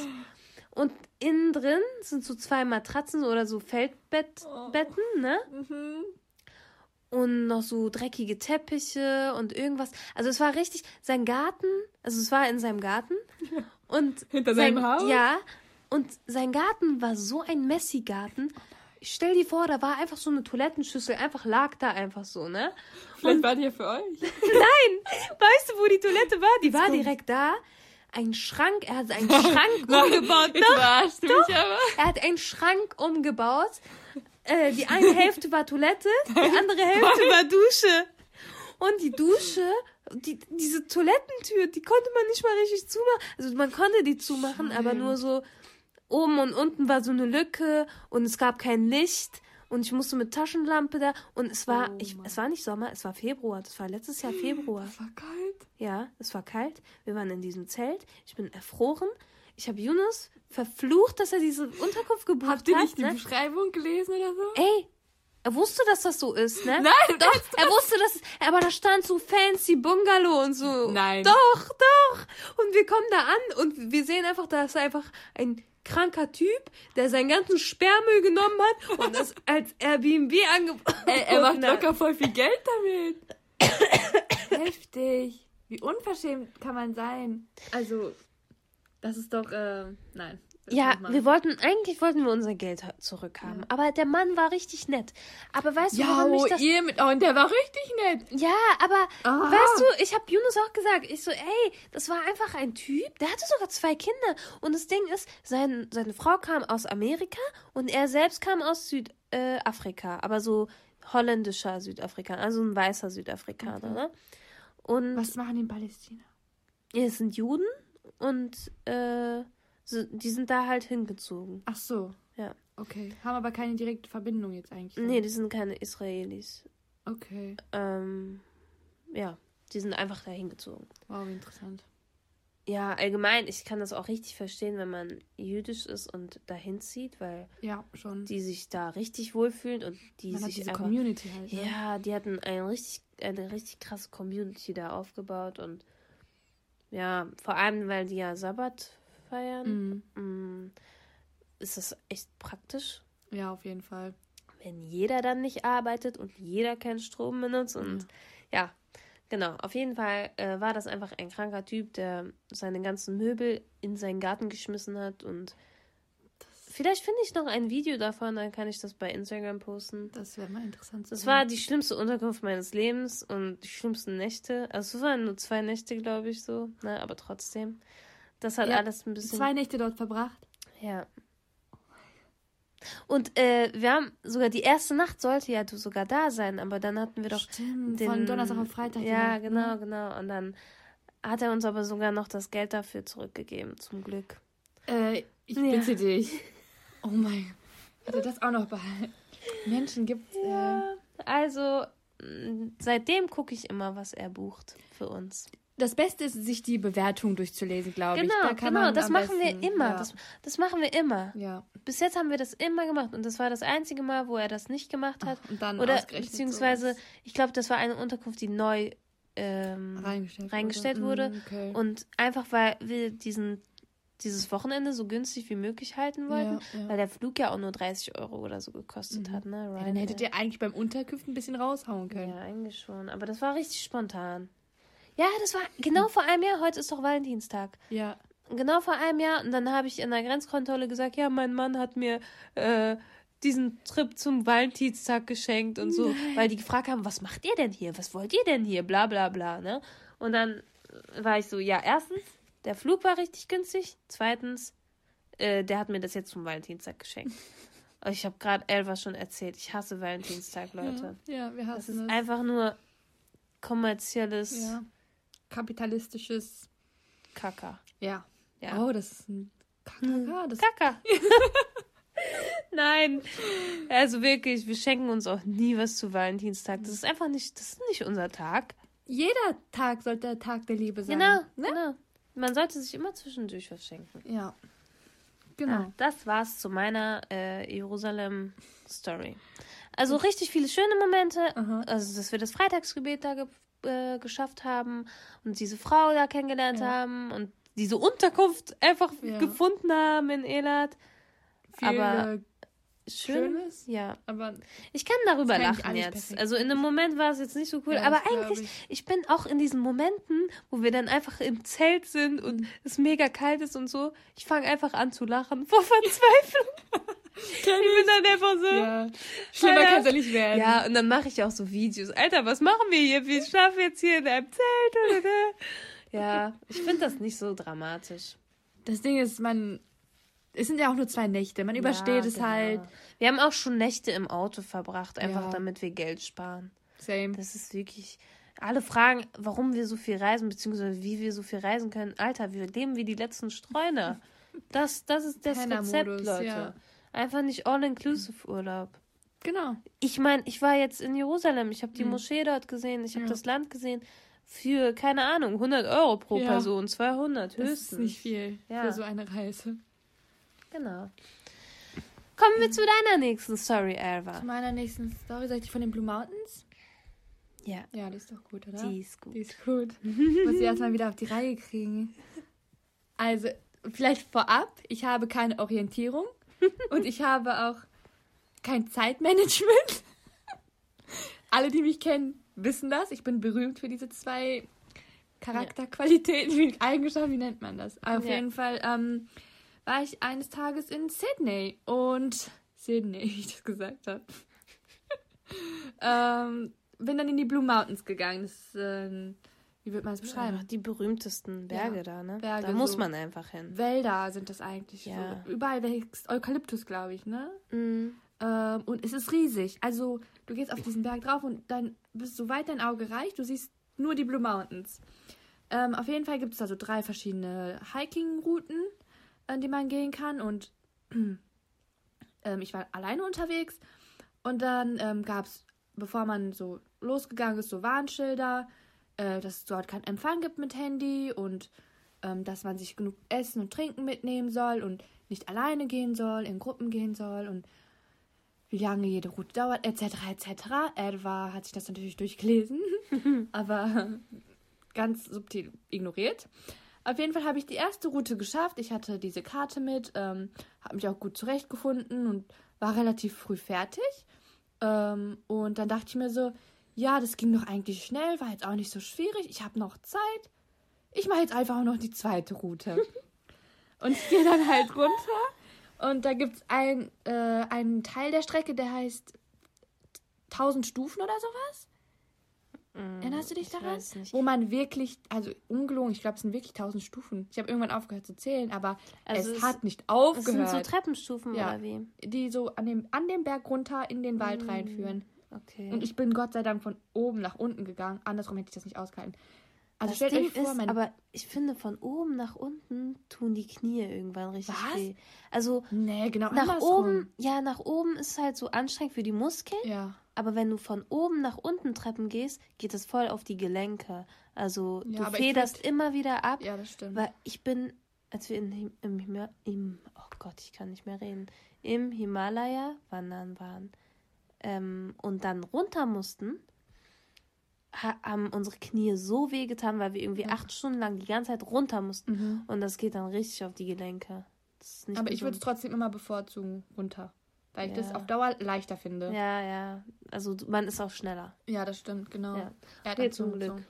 Und innen drin sind so zwei Matratzen oder so Feldbetten, ne? Mhm. Und noch so dreckige Teppiche und irgendwas. Also es war richtig, sein Garten, also es war in seinem Garten. Und Hinter sein, seinem Haus? Ja. Und sein Garten war so ein Messi-Garten. Stell dir vor, da war einfach so eine Toilettenschüssel, einfach lag da einfach so, ne? Vielleicht war die ja für euch. <laughs> Weißt du, wo die Toilette war? Die war direkt da. Ein Schrank, er hat einen <laughs> Schrank umgebaut. Jetzt mich aber. Er hat einen Schrank umgebaut. Äh, die eine Hälfte war Toilette, die andere Hälfte <laughs> war Dusche. Und die Dusche, die, diese Toilettentür, die konnte man nicht mal richtig zumachen. Also man konnte die zumachen, aber nur so oben und unten war so eine Lücke und es gab kein Licht. Und ich musste mit Taschenlampe da. Und es war, Oh ich, es war nicht Sommer, es war Februar. Das war letztes Jahr Februar. Es war kalt. Ja, es war kalt. Wir waren in diesem Zelt. Ich bin erfroren. Ich habe Yunus verflucht, dass er diese Unterkunft gebucht Habt ihr hat. nicht die ne? Beschreibung gelesen oder so? Ey, er wusste, dass das so ist, ne? <laughs> Nein, Doch, er wusste, dass es, aber da stand so fancy Bungalow und so. Nein. Doch, doch. Und wir kommen da an und wir sehen einfach, da ist einfach ein kranker Typ, der seinen ganzen Sperrmüll genommen hat und das <laughs> als Airbnb angeboten Er, er macht hat. locker voll viel Geld damit. Heftig. Wie unverschämt kann man sein? Also, das ist doch, äh, nein. Ja, wir wollten, eigentlich wollten wir unser Geld ha- zurückhaben. Aber der Mann war richtig nett. Aber weißt du, Ja, warum oh, ich das... ihr mit, oh, und der war richtig nett. Ja, aber Ah. weißt du, ich habe Yunus auch gesagt, ich so, ey, das war einfach ein Typ, der hatte sogar zwei Kinder. Und das Ding ist, sein, seine Frau kam aus Amerika und er selbst kam aus Südafrika, äh, aber so holländischer Südafrikaner, also ein weißer Südafrikaner, ne? Und Was machen die in Palästina? ja, es sind Juden und äh, so, die sind da halt hingezogen. Ach so. Ja. Okay. Haben aber keine direkte Verbindung jetzt eigentlich. Nee, die sind keine Israelis. Okay. Ähm, ja, die sind einfach da hingezogen. Wow, wie interessant. Ja, allgemein, ich kann das auch richtig verstehen, wenn man jüdisch ist und dahin zieht, weil Ja, schon. die sich da richtig wohlfühlen und die Man hat sich diese einfach. Community halt. Ne? Ja, die hatten ein richtig, eine richtig krasse Community da aufgebaut und ja, vor allem, weil die ja Sabbat feiern, Mhm. mm, ist das echt praktisch, Ja, auf jeden Fall. wenn jeder dann nicht arbeitet und jeder keinen Strom benutzt und ja, genau. Auf jeden Fall äh, war das einfach ein kranker Typ, der seine ganzen Möbel in seinen Garten geschmissen hat und vielleicht finde ich noch ein Video davon, dann kann ich das bei Instagram posten. Das wäre mal interessant Das sehen. war die schlimmste Unterkunft meines Lebens und die schlimmsten Nächte. Also es waren nur zwei Nächte, glaube ich, so, ne, aber trotzdem. Das hat Ja, alles ein bisschen. Zwei Nächte dort verbracht. Ja. Und äh, wir haben sogar die erste Nacht sollte ja du sogar da sein, aber dann hatten wir doch Stimmt, den, von Donnerstag auf Freitag. Ja, ne? genau, genau. Und dann hat er uns aber sogar noch das Geld dafür zurückgegeben, zum Glück. Äh, ich Ja. bitte dich. Oh mein Gott. Hätte das auch noch behalten. Menschen gibt äh, Also mh, seitdem gucke ich immer, was er bucht für uns. Das Beste ist, sich die Bewertung durchzulesen, glaube Genau, ich. Da kann genau, man das machen besten, wir immer. Ja. Das, das machen wir immer. ja. Bis jetzt haben wir das immer gemacht und das war das einzige Mal, wo er das nicht gemacht hat. Und dann Oder beziehungsweise, sowas ich glaube, das war eine Unterkunft, die neu ähm, reingestellt, reingestellt wurde. Mm, okay. Und einfach, weil wir diesen, dieses Wochenende so günstig wie möglich halten wollten, Ja, ja. weil der Flug ja auch nur 30 Euro oder so gekostet Mhm. hat. Ne? ja, dann hättet ihr eigentlich beim Unterkünften ein bisschen raushauen können. Ja, eigentlich schon. Aber das war richtig spontan. Ja, das war genau vor einem Jahr. Heute ist doch Valentinstag. Ja. Genau vor einem Jahr. Und dann habe ich in der Grenzkontrolle gesagt, ja, mein Mann hat mir äh, diesen Trip zum Valentinstag geschenkt und so. Weil die gefragt haben, was macht ihr denn hier? Was wollt ihr denn hier? Bla bla bla. Ne? Und dann war ich so, ja, erstens, der Flug war richtig günstig. Zweitens, äh, der hat mir das jetzt zum Valentinstag geschenkt. <laughs> Ich habe gerade Elva schon erzählt, ich hasse Valentinstag, Leute. Ja, wir Das hassen ist es. einfach nur kommerzielles ja. Kapitalistisches. Kacker. Ja. Ja. Oh, das ist ein KKK. Das Kacker. <laughs> Nein. Also wirklich, wir schenken uns auch nie was zu Valentinstag. Das ist einfach nicht, das ist nicht unser Tag. Jeder Tag sollte der Tag der Liebe sein. Genau, Ne? genau. Man sollte sich immer zwischendurch was schenken. Ja. Genau. Ah, das war's zu meiner äh, Jerusalem-Story. Also richtig viele schöne Momente. Aha. Also, dass wir das Freitagsgebet da äh, geschafft haben und diese Frau da kennengelernt Ja. haben und diese Unterkunft einfach Ja. gefunden haben in Elat. Viel, aber Schön. Schönes. Ja. aber Ich kann darüber kann lachen jetzt. perfekt. Also in dem Moment war es jetzt nicht so cool. Ja, aber eigentlich, ich. ich. bin auch in diesen Momenten, wo wir dann einfach im Zelt sind und es mega kalt ist und so. Ich fange einfach an zu lachen vor <laughs> Verzweiflung. ich bin dann einfach so. ja, schlimmer kann es ja nicht werden. Ja, und dann mache ich auch so Videos. Alter, was machen wir hier? Wir schlafen jetzt hier in einem Zelt. Oder? <laughs> Ja, ich finde das nicht so dramatisch. Das Ding ist, man. Es sind ja auch nur zwei Nächte. Man übersteht Ja, es genau. halt. Wir haben auch schon Nächte im Auto verbracht, einfach Ja. damit wir Geld sparen. Same. Das ist wirklich. Alle fragen, warum wir so viel reisen, beziehungsweise wie wir so viel reisen können. Alter, wir leben wie die letzten Streuner. <laughs> Das, das ist das Pennermodus, Rezept, Leute. ja. Einfach nicht All-Inclusive-Urlaub. Genau. Ich meine, ich war jetzt in Jerusalem, ich habe die Mhm. Moschee dort gesehen, ich habe das Land gesehen. Für, keine Ahnung, 100 Euro pro Ja. Person, 200 Das höchstens. ist nicht viel Ja. für so eine Reise. Genau. Kommen wir zu deiner nächsten Story, Alva. Zu meiner nächsten Story, sag ich die von den Blue Mountains? Ja, Ja, die ist doch gut, oder? die ist gut. Die ist gut. Muss sie erstmal wieder auf die Reihe kriegen. Also, vielleicht vorab, ich habe keine Orientierung und ich habe auch kein Zeitmanagement. Alle, die mich kennen, wissen das. Ich bin berühmt für diese zwei Charakterqualitäten, wie Eigenschaften, wie nennt man das? Auf Ja. jeden Fall ähm, war ich eines Tages in Sydney und Sydney, <laughs> wie ich das gesagt habe. <laughs> ähm, bin dann in die Blue Mountains gegangen. Das ist, ähm, wie wird man es beschreiben? Einfach die berühmtesten Berge Ja, da, ne? Berge da muss so. man einfach hin. Wälder sind das eigentlich. Ja. So. Überall wächst Eukalyptus, glaube ich, ne? Mhm. Ähm, und es ist riesig. Also, du gehst auf diesen Berg drauf und dann bist so weit dein Auge reicht, du siehst nur die Blue Mountains. Ähm, auf jeden Fall gibt es da so drei verschiedene Hiking-Routen, an die man gehen kann. Und <clears throat> ähm, ich war alleine unterwegs. Und dann ähm, gab es, bevor man so losgegangen ist, so Warnschilder, äh, dass es dort keinen Empfang gibt mit Handy und ähm, dass man sich genug Essen und Trinken mitnehmen soll und nicht alleine gehen soll, in Gruppen gehen soll und wie lange jede Route dauert, etc. etc. Edwa hat sich das natürlich durchgelesen, <laughs> aber ganz subtil ignoriert. Auf jeden Fall habe ich die erste Route geschafft. Ich hatte diese Karte mit, ähm, habe mich auch gut zurechtgefunden und war relativ früh fertig. Ähm, und dann dachte ich mir so, ja, das ging doch eigentlich schnell, war jetzt auch nicht so schwierig. Ich habe noch Zeit. Ich mache jetzt einfach auch noch die zweite Route. <laughs> und ich gehe dann halt runter. Und da gibt es ein, äh, einen Teil der Strecke, der heißt 1000 Stufen oder sowas. Erinnerst du dich ich daran? Wo man wirklich, also ungelogen, ich glaube, es sind wirklich 1000 Stufen. Ich habe irgendwann aufgehört zu zählen, aber Also es, es- hat nicht aufgehört. sind so Treppenstufen Ja. oder wie? die so an dem, an dem Berg runter in den Wald reinführen. Okay. Und ich bin Gott sei Dank von oben nach unten gegangen. Andersrum hätte ich das nicht ausgehalten. Also das Ding vor, ist, aber ich finde, von oben nach unten tun die Knie irgendwann richtig Was? weh. Also Nee, genau nach andersrum. oben, ja, nach oben ist halt so anstrengend für die Muskeln, Ja. Aber wenn du von oben nach unten Treppen gehst, geht es voll auf die Gelenke. Also Ja, du federst würd- immer wieder ab, ja, das stimmt. weil ich bin, als wir in, im, Hima- im, oh Gott, ich kann nicht mehr reden, im Himalaya wandern waren ähm, und dann runter mussten, ha haben unsere Knie so weh getan, weil wir irgendwie acht Stunden lang die ganze Zeit runter mussten. Mhm. Und das geht dann richtig auf die Gelenke. Aber ich würde es gesund. trotzdem immer bevorzugen, runter. Weil ich das Ja. auf Dauer leichter finde. Ja, ja. Also man ist auch schneller. Ja, das stimmt, genau. Ja. Er Nee, zum Glück.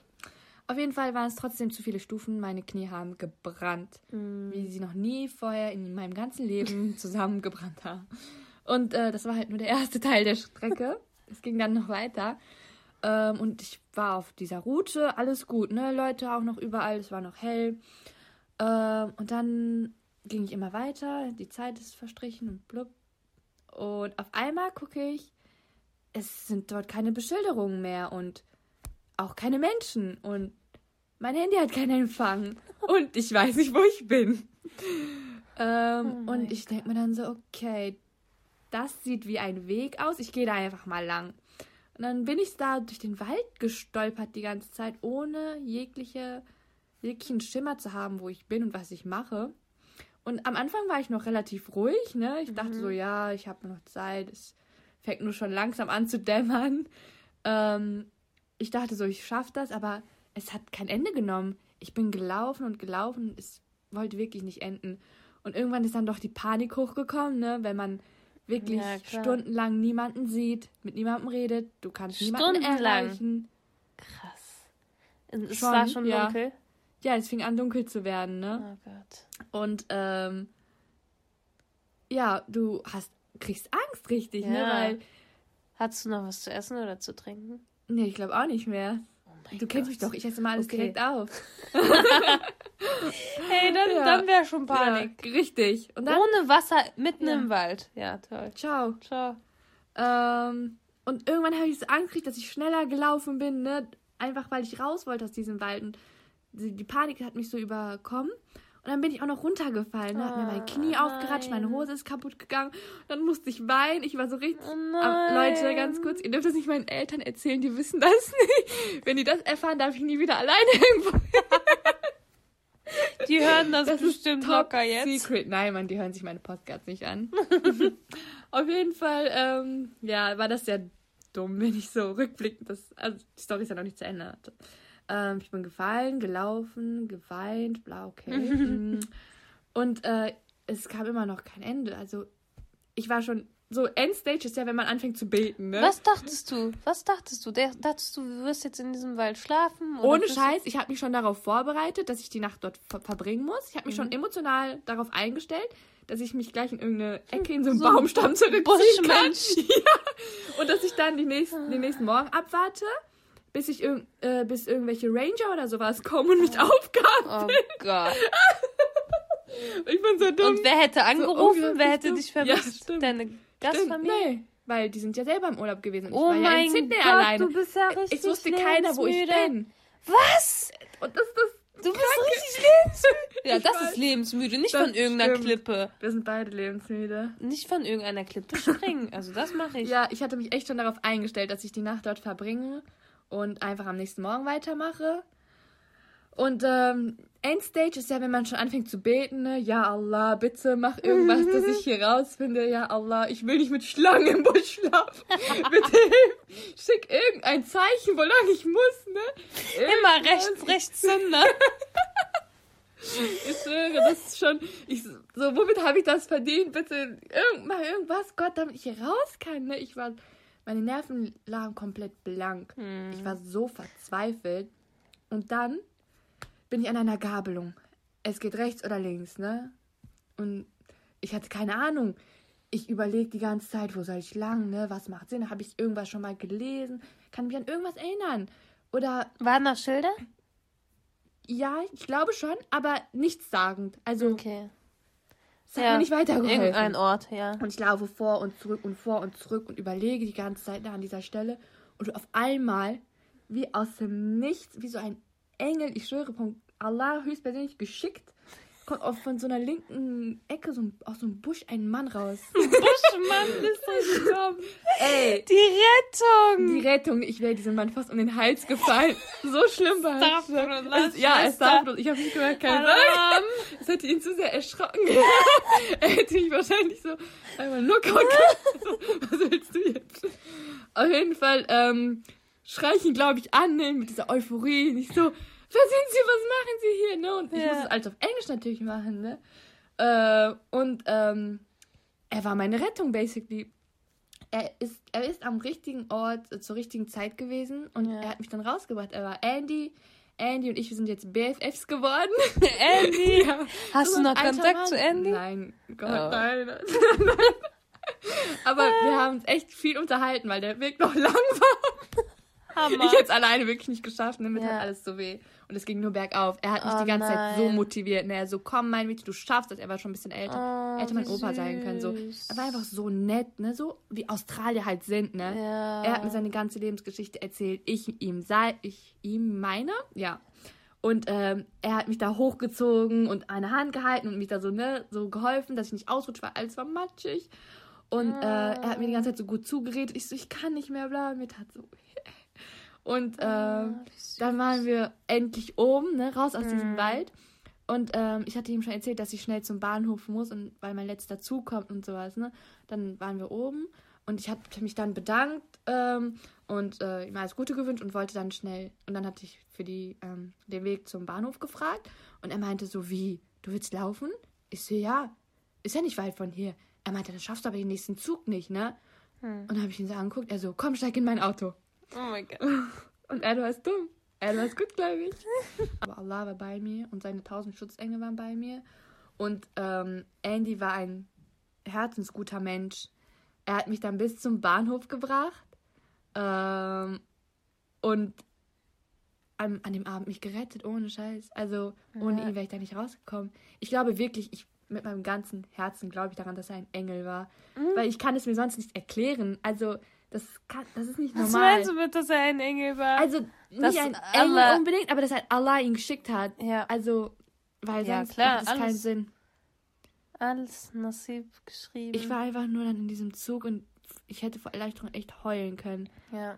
Auf jeden Fall waren es trotzdem zu viele Stufen. Meine Knie haben gebrannt, Mhm. wie sie noch nie vorher in meinem ganzen Leben <laughs> zusammengebrannt haben. Und äh, das war halt nur der erste Teil der Strecke. <laughs> es ging dann noch weiter. Ähm, und ich war auf dieser Route, alles gut, ne? Leute auch noch überall, es war noch hell. Ähm, und dann ging ich immer weiter, die Zeit ist verstrichen und blub. Und auf einmal gucke ich, es sind dort keine Beschilderungen mehr und auch keine Menschen. Und mein Handy hat keinen Empfang. <laughs> Und ich weiß nicht, wo ich bin. Ähm, Oh und ich denke mir dann so, okay, das sieht wie ein Weg aus. Ich gehe da einfach mal lang. Und dann bin ich da durch den Wald gestolpert die ganze Zeit, ohne jegliche, jeglichen Schimmer zu haben, wo ich bin und was ich mache. Und am Anfang war ich noch relativ ruhig, ne? Ich dachte so, ja, ich habe noch Zeit, es fängt nur schon langsam an zu dämmern. Ähm, ich dachte so, ich schaffe das, aber es hat kein Ende genommen. Ich bin gelaufen und gelaufen, es wollte wirklich nicht enden. Und irgendwann ist dann doch die Panik hochgekommen, ne? Wenn man wirklich Ja, stundenlang niemanden sieht, mit niemandem redet, du kannst niemanden erreichen. Krass. Es Schon, war schon ja. dunkel. Ja, es fing an dunkel zu werden, ne? Oh Gott. Und ähm, ja, du hast kriegst Angst richtig, ne? Ja. Weil Hattest du noch was zu essen oder zu trinken? nee, ich glaube auch nicht mehr. Oh mein Du kennst mich doch, ich esse immer alles Okay. direkt auf. <laughs> Hey, dann, Ja. dann wäre schon Panik. Ja, richtig. Und dann Ohne Wasser mitten im Wald. Ja, toll. ciao. Ciao. Ähm, und irgendwann habe ich so Angst gekriegt, dass ich schneller gelaufen bin, ne? Einfach weil ich raus wollte aus diesem Wald. Und die, Panik hat mich so überkommen. Und dann bin ich auch noch runtergefallen. Ne? Hat mir mein Knie Ah, aufgeratscht, meine. Hose ist kaputt gegangen. Dann musste ich weinen. Ich war so richtig. Oh Aber. Leute, ganz kurz, ihr dürft das nicht meinen Eltern erzählen, die wissen das <laughs> nicht. Wenn die das erfahren, darf ich nie wieder alleine irgendwo. <laughs> Die hören das, Das bestimmt locker jetzt. Secret. Nein, Mann, die hören sich meine Podcasts nicht an. <laughs> Auf jeden Fall, ähm, ja, war das sehr dumm, wenn ich so rückblickend, das, also die Story ist ja noch nicht zu Ende. Ähm, ich bin gefallen, gelaufen, geweint, bla, okay. <laughs> Mm. Und äh, es kam immer noch kein Ende. Also ich war schon, so Endstage ist ja, wenn man anfängt zu beten, ne? Was dachtest du? Was dachtest du? Der, dachtest du, du wirst jetzt in diesem Wald schlafen? Ohne Scheiß, ich habe mich schon darauf vorbereitet, dass ich die Nacht dort ver verbringen muss. Ich habe mich schon emotional darauf eingestellt, dass ich mich gleich in irgendeine Ecke in so einen So Baumstamm zurückziehen kann. <laughs> Ja. Und dass ich dann die nächsten, den nächsten Morgen abwarte, bis ich irg äh, bis irgendwelche Ranger oder sowas kommen und mich aufgaben. Oh Gott. <laughs> Ich bin so dumm. Und wer hätte angerufen? unglaublich wer hätte dumm. dich Ja, vermisst? stimmt. Deine Stimmt, Gastfamilie? Nee, weil die sind ja selber im Urlaub gewesen. Und Oh ich war ja in mein Sydney Gott, alleine. du bist ja richtig es wusste keiner, wo ich bin. Was? Und das, das, Du bist richtig lebensmüde. <laughs> Ja, das weiß. ist lebensmüde, nicht Das von irgendeiner stimmt. Klippe. wir sind beide lebensmüde. Nicht von irgendeiner Klippe springen. Also das mache ich. Ja, ich hatte mich echt schon darauf eingestellt, dass ich die Nacht dort verbringe und einfach am nächsten Morgen weitermache. Und ähm, Endstage ist ja, wenn man schon anfängt zu beten, ne? Ja, Allah, bitte mach irgendwas, dass ich hier rausfinde. Ja, Allah, ich will nicht mit Schlangen im Busch schlafen. <laughs> bitte. Schick irgendein Zeichen, wo lang ich muss, ne? Immer rechts, rechts, Zünder. <laughs> Ich schwöre, das ist schon. Ich, so, womit habe ich das verdient? Bitte irgend, mach irgendwas, Gott, damit ich hier raus kann. Ne? Ich war. Meine Nerven lagen komplett blank. Ich war so verzweifelt. Und dann bin ich an einer Gabelung. Es geht rechts oder links, ne? Und ich hatte keine Ahnung. Ich überlege die ganze Zeit, wo soll ich lang, ne? Was macht Sinn? Habe ich irgendwas schon mal gelesen? Kann mich an irgendwas erinnern? Oder Waren noch Schilder? ja, ich glaube schon, aber nichtssagend. Also Okay. Es hat mir nicht weitergeholfen. Irgendein Ort, ja. Und ich laufe vor und zurück und vor und zurück und überlege die ganze Zeit da an dieser Stelle. Und auf einmal, wie aus dem Nichts, wie so ein Engel, ich schwöre, von Allah höchstpersönlich geschickt, kommt auch von so einer linken Ecke, so ein, aus so einem Busch, ein Mann raus. <laughs> Buschmann ist gekommen. Ey, Die Rettung. die Rettung, ich wäre diesem Mann fast um den Hals gefallen. <laughs> So schlimm war es. Es- Ja, es darf Ich habe nicht gehört, keine Sorge. Alarm. Es hätte ihn zu sehr erschrocken. <laughs> er hätte mich wahrscheinlich so einmal nur gucken. so, was willst du jetzt? Auf jeden Fall ähm, schrei ich ihn, glaube ich, an, ne, mit dieser Euphorie. Und ich so, wer sind Sie, was machen Sie hier? Ne? Und ich Ja. muss es alles auf Englisch natürlich machen. Ne? Äh, und ähm, er war meine Rettung, basically. Er ist, er ist am richtigen Ort äh, zur richtigen Zeit gewesen und Ja. er hat mich dann rausgebracht. Er war Andy. Andy und ich, wir sind jetzt BFFs geworden. <laughs> Andy. <laughs> ja. Hast So du noch Kontakt Mann. zu Andy? Nein, Gott, Oh. nein. <laughs> Aber wir haben uns echt viel unterhalten, weil der Weg noch lang war. Hammer. Ich hätte es alleine wirklich nicht geschafft, ne? Mir Ja. tat alles so weh. Und es ging nur bergauf. Er hat mich Oh die ganze Zeit so nein. motiviert. Ne? So, komm, mein Mädchen, du schaffst das. Er war schon ein bisschen älter. Oh, er hätte mein wie Opa sein können. So. Er war einfach so nett, ne? So wie Australier halt sind, ne? Ja. Er hat mir seine ganze Lebensgeschichte erzählt. Ich ihm sei, ich ihm meine, ja. Und ähm, er hat mich da hochgezogen und eine Hand gehalten und mich da so, ne, so geholfen, dass ich nicht ausrutsche, weil alles war matschig. Und äh, er hat mir die ganze Zeit so gut zugeredet. Ich so, ich kann nicht mehr, bla, mir tat so. Und Ah, süß. dann waren wir endlich oben, ne, raus aus diesem Mhm. Wald. Und ähm, ich hatte ihm schon erzählt, dass ich schnell zum Bahnhof muss und weil mein letzter Zug kommt und sowas, ne? Dann waren wir oben und ich hatte mich dann bedankt ähm, und äh, ihm alles Gute gewünscht und wollte dann schnell. Und dann hatte ich für die, ähm, den Weg zum Bahnhof gefragt und er meinte so, wie, du willst laufen? Ich so, ja, ist ja nicht weit von hier. Er meinte, das schaffst du aber den nächsten Zug nicht, ne? Und dann habe ich ihn so angeguckt, er so, komm, steig in mein Auto. Oh mein Gott. Und er, du warst dumm. Er, du warst gutgläubig. Aber Allah war bei mir und seine tausend Schutzengel waren bei mir. Und ähm, Andy war ein herzensguter Mensch. Er hat mich dann bis zum Bahnhof gebracht ähm, und an, an dem Abend mich gerettet, ohne Scheiß. Also ohne Ja. ihn wäre ich da nicht rausgekommen. Ich glaube wirklich, ich mit meinem ganzen Herzen glaube ich daran, dass er ein Engel war. Mhm. Weil ich kann es mir sonst nicht erklären. Also das, kann, das ist nicht Was normal. meinst du mit, dass er ein Engel war? Also Das nicht ein Allah- Engel unbedingt, aber dass halt Allah ihn geschickt hat. Ja. Also, weil Ja, sonst klar, macht keinen alles- Sinn. Alles Nasib geschrieben. Ich war einfach nur dann in diesem Zug und ich hätte vor Erleichterung echt heulen können. Ja.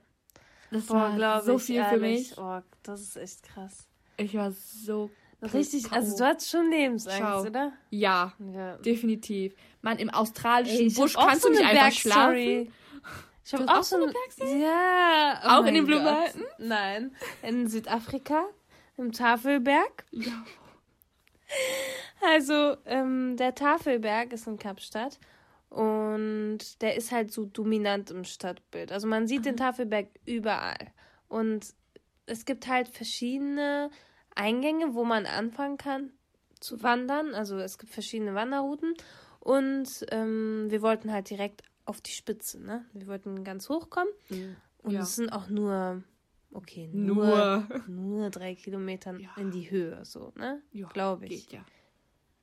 Das Boah, war so viel ehrlich. für mich. Oh, das ist echt krass. Ich war so Richtig, also du hattest schon Lebensangst, Schau. oder? ja, Ja. definitiv. Man im australischen Ey, Busch kannst so du nicht einfach schlafen. Ich habe auch auch so eine Backstory? Ja. oh Auch in den. Mountain? Nein, in Südafrika, im Tafelberg. Ja. Also, ähm, der Tafelberg ist in Kapstadt und der ist halt so dominant im Stadtbild. Also man sieht den Tafelberg überall. Und es gibt halt verschiedene Eingänge, wo man anfangen kann zu wandern. Also es gibt verschiedene Wanderrouten. Und ähm, wir wollten halt direkt auf die Spitze, ne? Wir wollten ganz hoch kommen. Und Ja. es sind auch nur, okay, Nur. nur, nur drei Kilometer Ja. in die Höhe, so, ne? Glaube ich. Geht ja.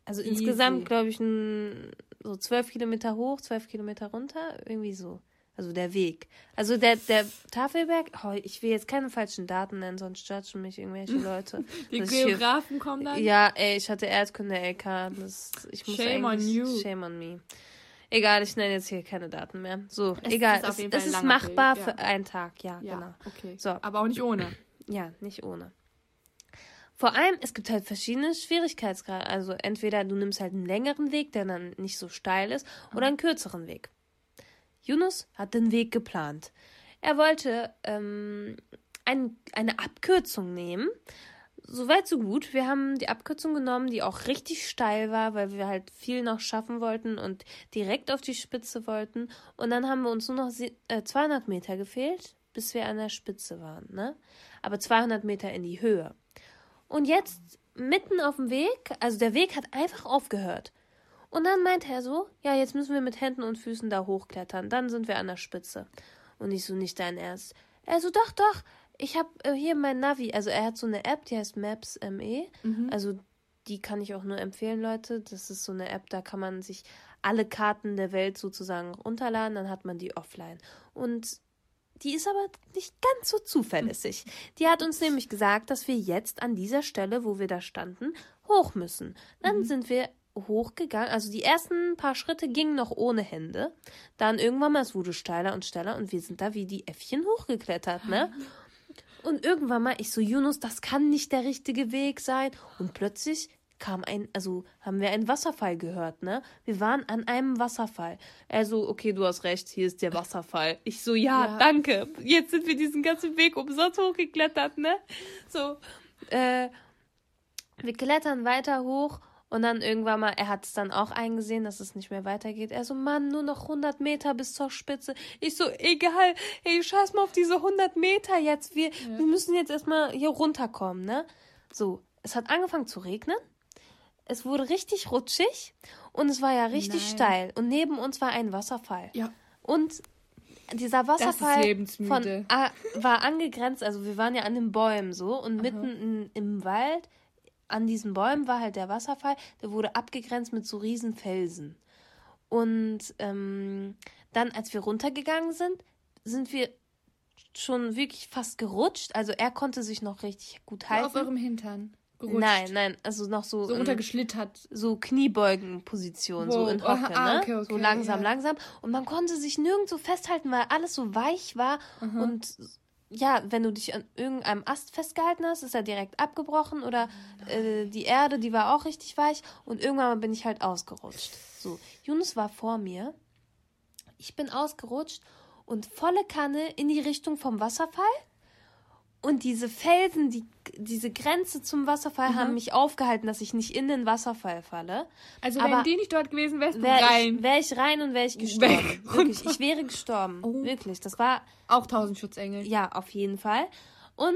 Also Easy. insgesamt, glaube ich, ein, so zwölf Kilometer hoch, zwölf Kilometer runter, irgendwie so. Also der Weg. Also der, der Tafelberg, oh, ich will jetzt keine falschen Daten nennen, sonst judgen mich irgendwelche <laughs> Leute. Die dass ich hier- Geografen kommen dann. Ja, ey, ich hatte Erdkunde LK. Das, ich muss Shame on you. Shame on me. Egal, ich nenne jetzt hier keine Daten mehr. So, Es egal. ist Es, es ist machbar für ja. einen Tag, ja, Ja, genau. okay. So. Aber auch nicht ohne. Ja, nicht ohne. Vor allem, es gibt halt verschiedene Schwierigkeitsgrade. Also entweder du nimmst halt einen längeren Weg, der dann nicht so steil ist, oder einen kürzeren Weg. Yunus hat den Weg geplant. Er wollte ähm, ein, eine Abkürzung nehmen. Soweit so gut. Wir haben die Abkürzung genommen, die auch richtig steil war, weil wir halt viel noch schaffen wollten und direkt auf die Spitze wollten. Und dann haben wir uns nur noch sie- äh, 200 Meter gefehlt, bis wir an der Spitze waren, ne? Aber 200 Meter in die Höhe. Und jetzt mitten auf dem Weg, also der Weg hat einfach aufgehört. Und dann meinte er so, ja, jetzt müssen wir mit Händen und Füßen da hochklettern, dann sind wir an der Spitze. Und ich so, nicht dein Ernst. Er so, doch, doch, ich habe äh, hier mein Navi, also er hat so eine App, die heißt Maps ME. Also die kann ich auch nur empfehlen, Leute. Das ist so eine App, da kann man sich alle Karten der Welt sozusagen runterladen, dann hat man die offline. Und die ist aber nicht ganz so zuverlässig. <laughs> Die hat uns nämlich gesagt, dass wir jetzt an dieser Stelle, wo wir da standen, hoch müssen. Dann sind wir hochgegangen. Also die ersten paar Schritte gingen noch ohne Hände. Dann irgendwann mal, es wurde steiler und steiler und wir sind da wie die Äffchen hochgeklettert, ne? <laughs> Und irgendwann mal, ich so, Yunus, das kann nicht der richtige Weg sein. Und plötzlich kam ein, also haben wir einen Wasserfall gehört, ne? Wir waren an einem Wasserfall. Er so, okay, du hast recht, hier ist der Wasserfall. Ich so, ja, Ja. danke. Jetzt sind wir diesen ganzen Weg umsonst hochgeklettert, ne? So, äh, wir klettern weiter hoch und dann irgendwann mal, er hat es dann auch eingesehen, dass es nicht mehr weitergeht. Er so, Mann, nur noch 100 Meter bis zur Spitze. Ich so, egal, ey, scheiß mal auf diese 100 Meter jetzt. Wir, wir müssen jetzt erstmal hier runterkommen, ne? So, es hat angefangen zu regnen. Es wurde richtig rutschig und es war ja richtig Nein. steil. Und neben uns war ein Wasserfall. Ja. Und dieser Wasserfall von, war angegrenzt, also wir waren ja an den Bäumen so und mitten in, im Wald an diesen Bäumen war halt der Wasserfall, der wurde abgegrenzt mit so riesen Felsen. Und ähm, dann, als wir runtergegangen sind, sind wir schon wirklich fast gerutscht. Also er konnte sich noch richtig gut halten. Auf eurem Hintern. Gerutscht. nein, nein, also noch so, So untergeschlittert. so Kniebeugenposition, so Wow. in Hocke, Aha, ah, ne? okay, so okay, langsam, ja. langsam. Und man konnte sich nirgendwo festhalten, weil alles so weich war und ja, wenn du dich an irgendeinem Ast festgehalten hast, ist er direkt abgebrochen oder äh, die Erde, die war auch richtig weich und irgendwann mal bin ich halt ausgerutscht. So, Yunus war vor mir. Ich bin ausgerutscht und volle Kanne in die Richtung vom Wasserfall. Und diese Felsen, die, diese Grenze zum Wasserfall Mhm. haben mich aufgehalten, dass ich nicht in den Wasserfall falle. Also Aber wären die nicht dort gewesen, wärst du Wäre rein. ich, wär ich rein und wäre ich gestorben. Weg. Wirklich, ich wäre gestorben. Oh. Wirklich, das war Auch tausend Schutzengel. ja, auf jeden Fall. Und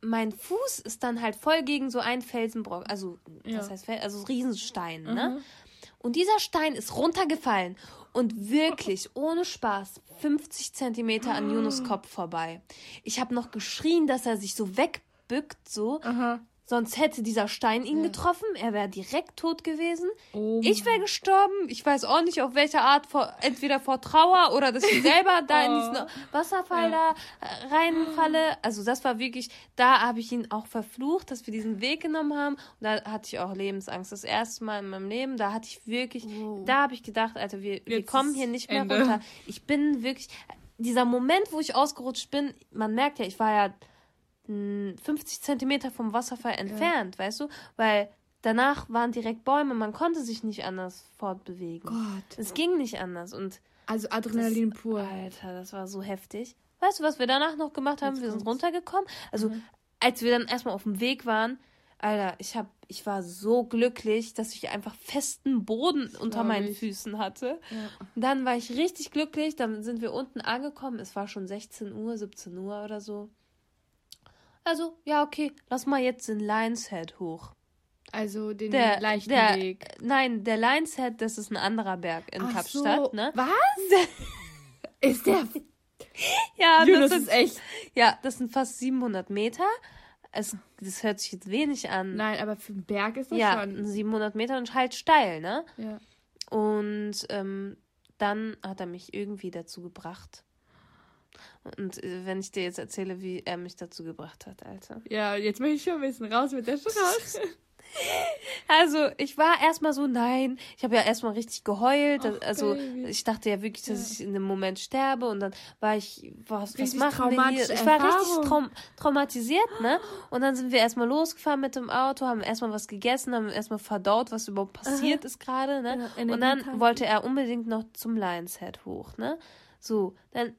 mein Fuß ist dann halt voll gegen so einen Felsenbrock, also Ja. was heißt also Riesenstein, Mhm. ne? Und dieser Stein ist runtergefallen und wirklich ohne Spaß 50 Zentimeter an Yunus Kopf vorbei. Ich habe noch geschrien, dass er sich so wegbückt, so. Aha. Sonst hätte dieser Stein ihn getroffen. Er wäre direkt tot gewesen. Oh ich wäre gestorben. Ich weiß auch nicht, auf welche Art. Vor, entweder vor Trauer oder dass ich selber da in diesen <laughs> Wasserfall da äh, reinfalle. Also das war wirklich, da habe ich ihn auch verflucht, dass wir diesen Weg genommen haben. Und da hatte ich auch Lebensangst. Das erste Mal in meinem Leben. Da hatte ich wirklich, da habe ich gedacht, Alter, wir, wir kommen hier nicht mehr Ende. runter. Ich bin wirklich, dieser Moment, wo ich ausgerutscht bin, man merkt ja, ich war ja 50 Zentimeter vom Wasserfall entfernt, weißt du? Weil danach waren direkt Bäume, man konnte sich nicht anders fortbewegen. Gott. Es ging nicht anders und Also Adrenalin pur. Alter, das war so heftig. Weißt du, was wir danach noch gemacht haben? Jetzt wir sind kommt's. runtergekommen. Also, als wir dann erstmal auf dem Weg waren, Alter, ich hab, ich war so glücklich, dass ich einfach festen Boden unter glaub meinen ich. Füßen hatte. Ja. Und dann war ich richtig glücklich. Dann sind wir unten angekommen. Es war schon 16 Uhr, 17 Uhr oder so. Also, ja, okay, lass mal jetzt den Lions Head hoch. Also den Der, leichten der, Weg. Nein, der Lions Head, das ist ein anderer Berg in Ach Kapstadt, so. ne? Was? <laughs> ist der. <laughs> Ja, Jonas das ist echt. Ja, das sind fast 700 Meter. Es, das hört sich jetzt wenig an. Nein, aber für einen Berg ist das ja, schon. 700 Meter und halt steil, ne? Ja. Und ähm, dann hat er mich irgendwie dazu gebracht. Und äh, wenn ich dir jetzt erzähle, wie er mich dazu gebracht hat, Alter. ja, jetzt möchte ich schon wissen. Raus mit der Straße. <laughs> Also, ich war erstmal so, nein. Ich habe ja erstmal richtig geheult. Ach, also, Baby. ich dachte ja wirklich, dass ich in dem Moment sterbe. Und dann war ich, was, was Richtig machen wir hier? Ich war richtig Erfahrung. traum traumatisiert, ne? Und dann sind wir erstmal losgefahren mit dem Auto, haben erstmal was gegessen, haben erstmal verdaut, was überhaupt passiert ist gerade, ne? Ja, Und dann wollte er unbedingt noch zum Lions Head hoch, ne? So, dann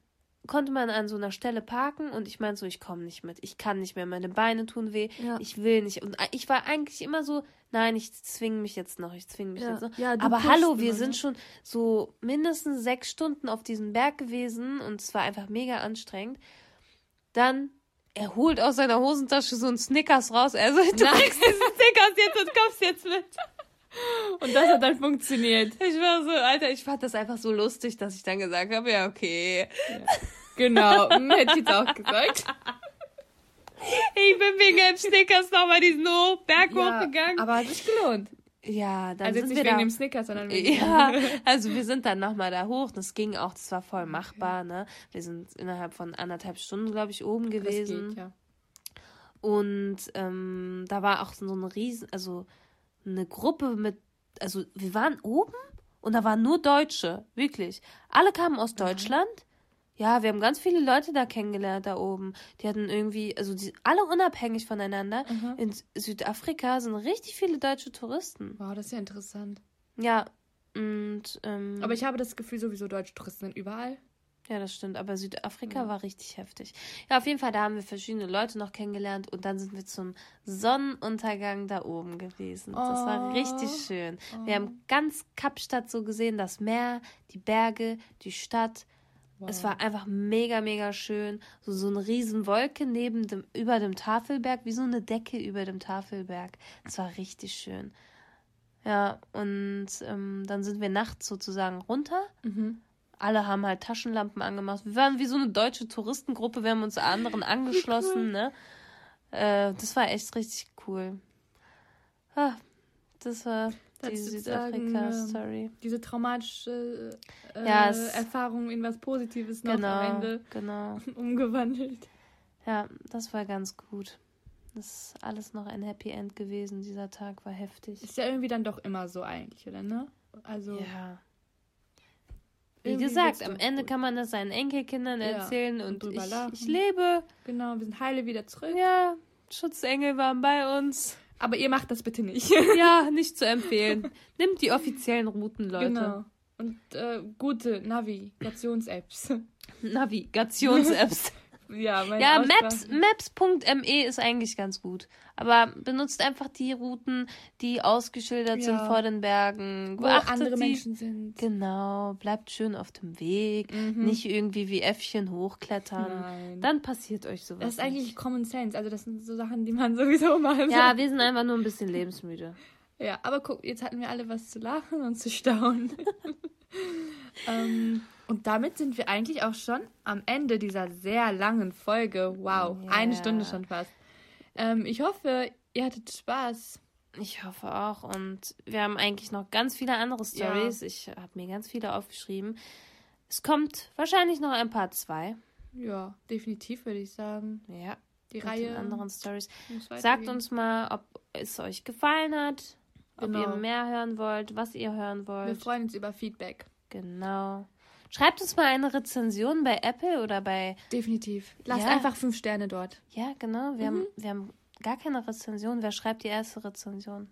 konnte man an so einer Stelle parken und ich meinte so, ich komme nicht mit. Ich kann nicht mehr, meine Beine tun weh. Ja. Ich will nicht. Und ich war eigentlich immer so, nein, ich zwinge mich jetzt noch, ich zwinge mich Ja. jetzt noch. Ja, Aber hallo, wir sind schon so mindestens sechs Stunden auf diesem Berg gewesen und es war einfach mega anstrengend. Dann, er holt aus seiner Hosentasche so einen Snickers raus. Er so, du kriegst diesen Snickers jetzt und kommst jetzt mit. Und das hat dann funktioniert. Ich war so, Alter, ich fand das einfach so lustig, dass ich dann gesagt habe, ja, okay. Genau. <laughs> Hm, Hätte ich jetzt auch gesagt. Ich bin wegen dem Snickers nochmal diesen hoch, Berg Ja, hochgegangen. aber hat sich gelohnt. Ja, dann Also jetzt sind nicht wir wegen da. dem Snickers, sondern wegen Ja, <laughs> also wir sind dann nochmal da hoch. Das ging auch, das war voll machbar, ne? Wir sind innerhalb von anderthalb Stunden, glaube ich, oben Das gewesen. geht, ja. Und ähm, da war auch so eine riesen, also eine Gruppe mit, also wir waren oben und da waren nur Deutsche, wirklich. Alle kamen aus Deutschland. Ja, wir haben ganz viele Leute da kennengelernt da oben. Die hatten irgendwie, also die, alle unabhängig voneinander. In S- Südafrika sind richtig viele deutsche Touristen. Wow, das ist ja interessant. Ja, und ähm, Aber ich habe das Gefühl, sowieso deutsche Touristen sind überall. Ja, das stimmt. Aber Südafrika war richtig heftig. Ja, auf jeden Fall, da haben wir verschiedene Leute noch kennengelernt und dann sind wir zum Sonnenuntergang da oben gewesen. Das war Oh. richtig schön. Wir haben ganz Kapstadt so gesehen, das Meer, die Berge, die Stadt. Es war einfach mega, mega schön. So, so eine riesen Wolke neben dem, über dem Tafelberg, wie so eine Decke über dem Tafelberg. Es war richtig schön. Ja, und ähm, dann sind wir nachts sozusagen runter. Mhm. Alle haben halt Taschenlampen angemacht. Wir waren wie so eine deutsche Touristengruppe. Wir haben uns anderen <laughs> angeschlossen, ne? Äh, das war echt richtig cool. Ah, das war die Südafrika-Story. Diese traumatische äh, Ja, es- Erfahrung in was Positives noch am Genau, Ende genau. <laughs> umgewandelt. Ja, das war ganz gut. Das ist alles noch ein Happy End gewesen. Dieser Tag war heftig. Ist ja irgendwie dann doch immer so eigentlich, oder ne? Also Ja. wie gesagt, am Ende gut. kann man das seinen Enkelkindern Ja, erzählen und und, ich, ich lebe. Genau, wir sind heile wieder zurück. Ja, Schutzengel waren bei uns. Aber ihr macht das bitte nicht. <laughs> Ja, <laughs> nicht zu empfehlen. Nimmt die offiziellen Routen, Leute. Genau. Und äh, gute Navigations-Apps. Navigations-Apps. <laughs> ja, meine Ja, Maps, Maps.me ist eigentlich ganz gut. Aber benutzt einfach die Routen, die ausgeschildert sind Ja. vor den Bergen. wo andere die. Menschen sind. Genau, bleibt schön auf dem Weg. Nicht irgendwie wie Äffchen hochklettern. Mhm. Nein. Dann passiert euch sowas. Das ist eigentlich nicht. Common Sense. Also das sind so Sachen, die man <laughs> sowieso machen Ja, wir sind einfach nur ein bisschen lebensmüde. Ja, aber guck, jetzt hatten wir alle was zu lachen und zu staunen. <laughs> <laughs> ähm, und damit sind wir eigentlich auch schon am Ende dieser sehr langen Folge. Wow, Ja. eine Stunde schon fast. Ähm, ich hoffe, ihr hattet Spaß. Ich hoffe auch. Und wir haben eigentlich noch ganz viele andere Ja. Stories. Ich habe mir ganz viele aufgeschrieben. Es kommt wahrscheinlich noch ein Part 2. Ja, definitiv würde ich sagen. Ja, Die Reihe den anderen Stories. Sagt uns mal, ob es euch gefallen hat, ob Genau. ihr mehr hören wollt, was ihr hören Wir wollt. freuen uns über Feedback. Genau. Schreibt uns mal eine Rezension bei Apple oder bei. Definitiv. Lasst Ja. einfach fünf Sterne dort. Ja, genau. Mhm. Wir, haben, wir haben gar keine Rezension. Wer schreibt die erste Rezension?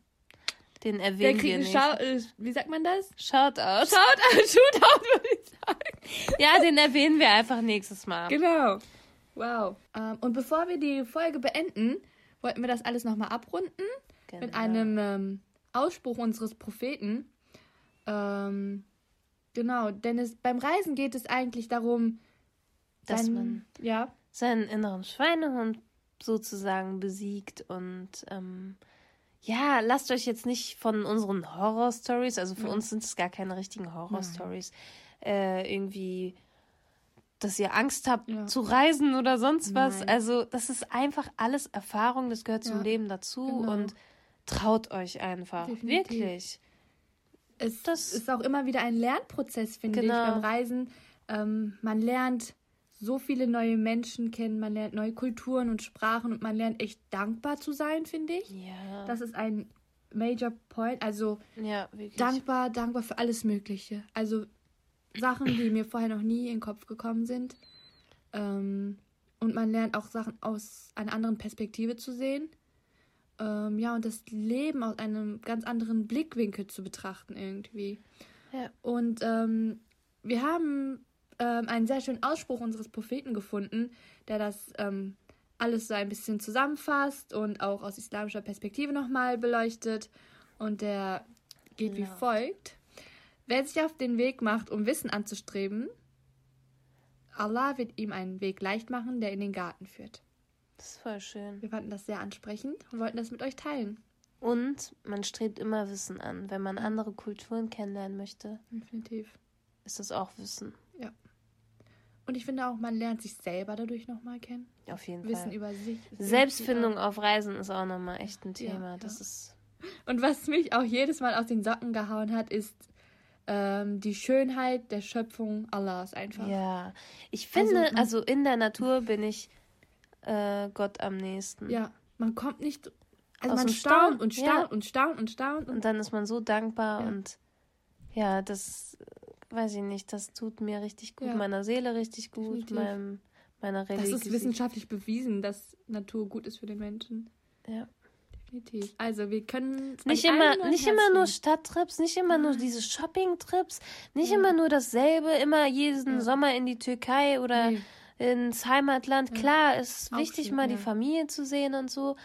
Den Der erwähnen kriegt wir nicht. Schau äh, wie sagt man das? Shoutout. Shoutout, <laughs> Shootout, würde ich sagen. Ja, den erwähnen wir einfach nächstes Mal. Genau. Wow. Ähm, und bevor wir die Folge beenden, wollten wir das alles nochmal abrunden Genau. mit einem ähm, Ausspruch unseres Propheten. Ähm, genau, denn es, beim Reisen geht es eigentlich darum, Dass sein- man ja, seinen inneren Schweinehund sozusagen besiegt und ähm, ja, lasst euch jetzt nicht von unseren Horror-Stories, also für uns sind es gar keine richtigen Horror-Stories, äh, irgendwie, dass ihr Angst habt Ja. zu reisen oder sonst was. Nein. Also das ist einfach alles Erfahrung, das gehört zum Ja, Leben dazu genau. und traut euch einfach, Definitiv. wirklich. Es Das- ist auch immer wieder ein Lernprozess, finde Genau. ich, beim Reisen. Ähm, man lernt so viele neue Menschen kennen, man lernt neue Kulturen und Sprachen und man lernt echt dankbar zu sein, finde ich. Ja, Das ist ein Major Point. Also ja, dankbar, dankbar für alles Mögliche. Also Sachen, die mir vorher noch nie in den Kopf gekommen sind. Ähm, und man lernt auch Sachen aus einer anderen Perspektive zu sehen. Ähm, ja, und das Leben aus einem ganz anderen Blickwinkel zu betrachten irgendwie. Ja. Und ähm, wir haben ähm, einen sehr schönen Ausspruch unseres Propheten gefunden, der das ähm, alles so ein bisschen zusammenfasst und auch aus islamischer Perspektive nochmal beleuchtet. Und der geht wie Laut. folgt. Wer sich auf den Weg macht, um Wissen anzustreben, Allah wird ihm einen Weg leicht machen, der in den Garten führt. Das ist voll schön. Wir fanden das sehr ansprechend und wollten das mit euch teilen. Und man strebt immer Wissen an. Wenn man andere Kulturen kennenlernen möchte, Definitiv. ist das auch Wissen. Und ich finde auch, man lernt sich selber dadurch nochmal kennen. Auf jeden Wissen Fall. über sich. ist Selbstfindung auf Reisen ist auch nochmal echt ein Ja, Thema. ja. Das ist. auch- Und was mich auch jedes Mal aus den Socken gehauen hat, ist ähm, die Schönheit der Schöpfung Allahs einfach. Ja. Ich Also finde, man- also, in der Natur bin ich äh, Gott am nächsten. Ja, man kommt nicht. Also Aus man staunt Staunen, und ja. staunt und staunt und staunt. Und Und dann ist man so dankbar Ja. und ja, das äh, weiß ich nicht, das tut mir richtig gut, Ja. meiner Seele richtig gut, meinem, meiner das Religion. ist wissenschaftlich bewiesen, dass Natur gut ist für den Menschen. Ja. Definitiv. Also wir können Nicht immer, nicht immer nur. Stadttrips, nicht immer nur diese Shopping-Trips, nicht immer nur dasselbe, immer jeden Ja. Sommer in die Türkei oder Nee. Ins Heimatland. Klar, es ist Auch wichtig, mal die ja. Familie zu sehen und so.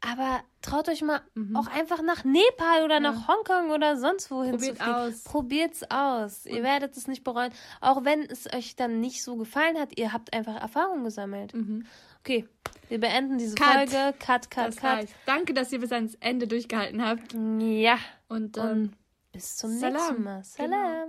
Aber traut euch mal Mhm. auch einfach nach Nepal oder nach Hongkong oder sonst wohin Probiert zu fliegen. aus. Probiert's aus. Ihr werdet es nicht bereuen. Auch wenn es euch dann nicht so gefallen hat, ihr habt einfach Erfahrung gesammelt. Mhm. Okay, wir beenden diese Cut. Folge. Cut, cut, Das cut. reicht. Danke, dass ihr bis ans Ende durchgehalten habt. Ja. Und, ähm, Und bis zum Salam. nächsten Mal. Salam.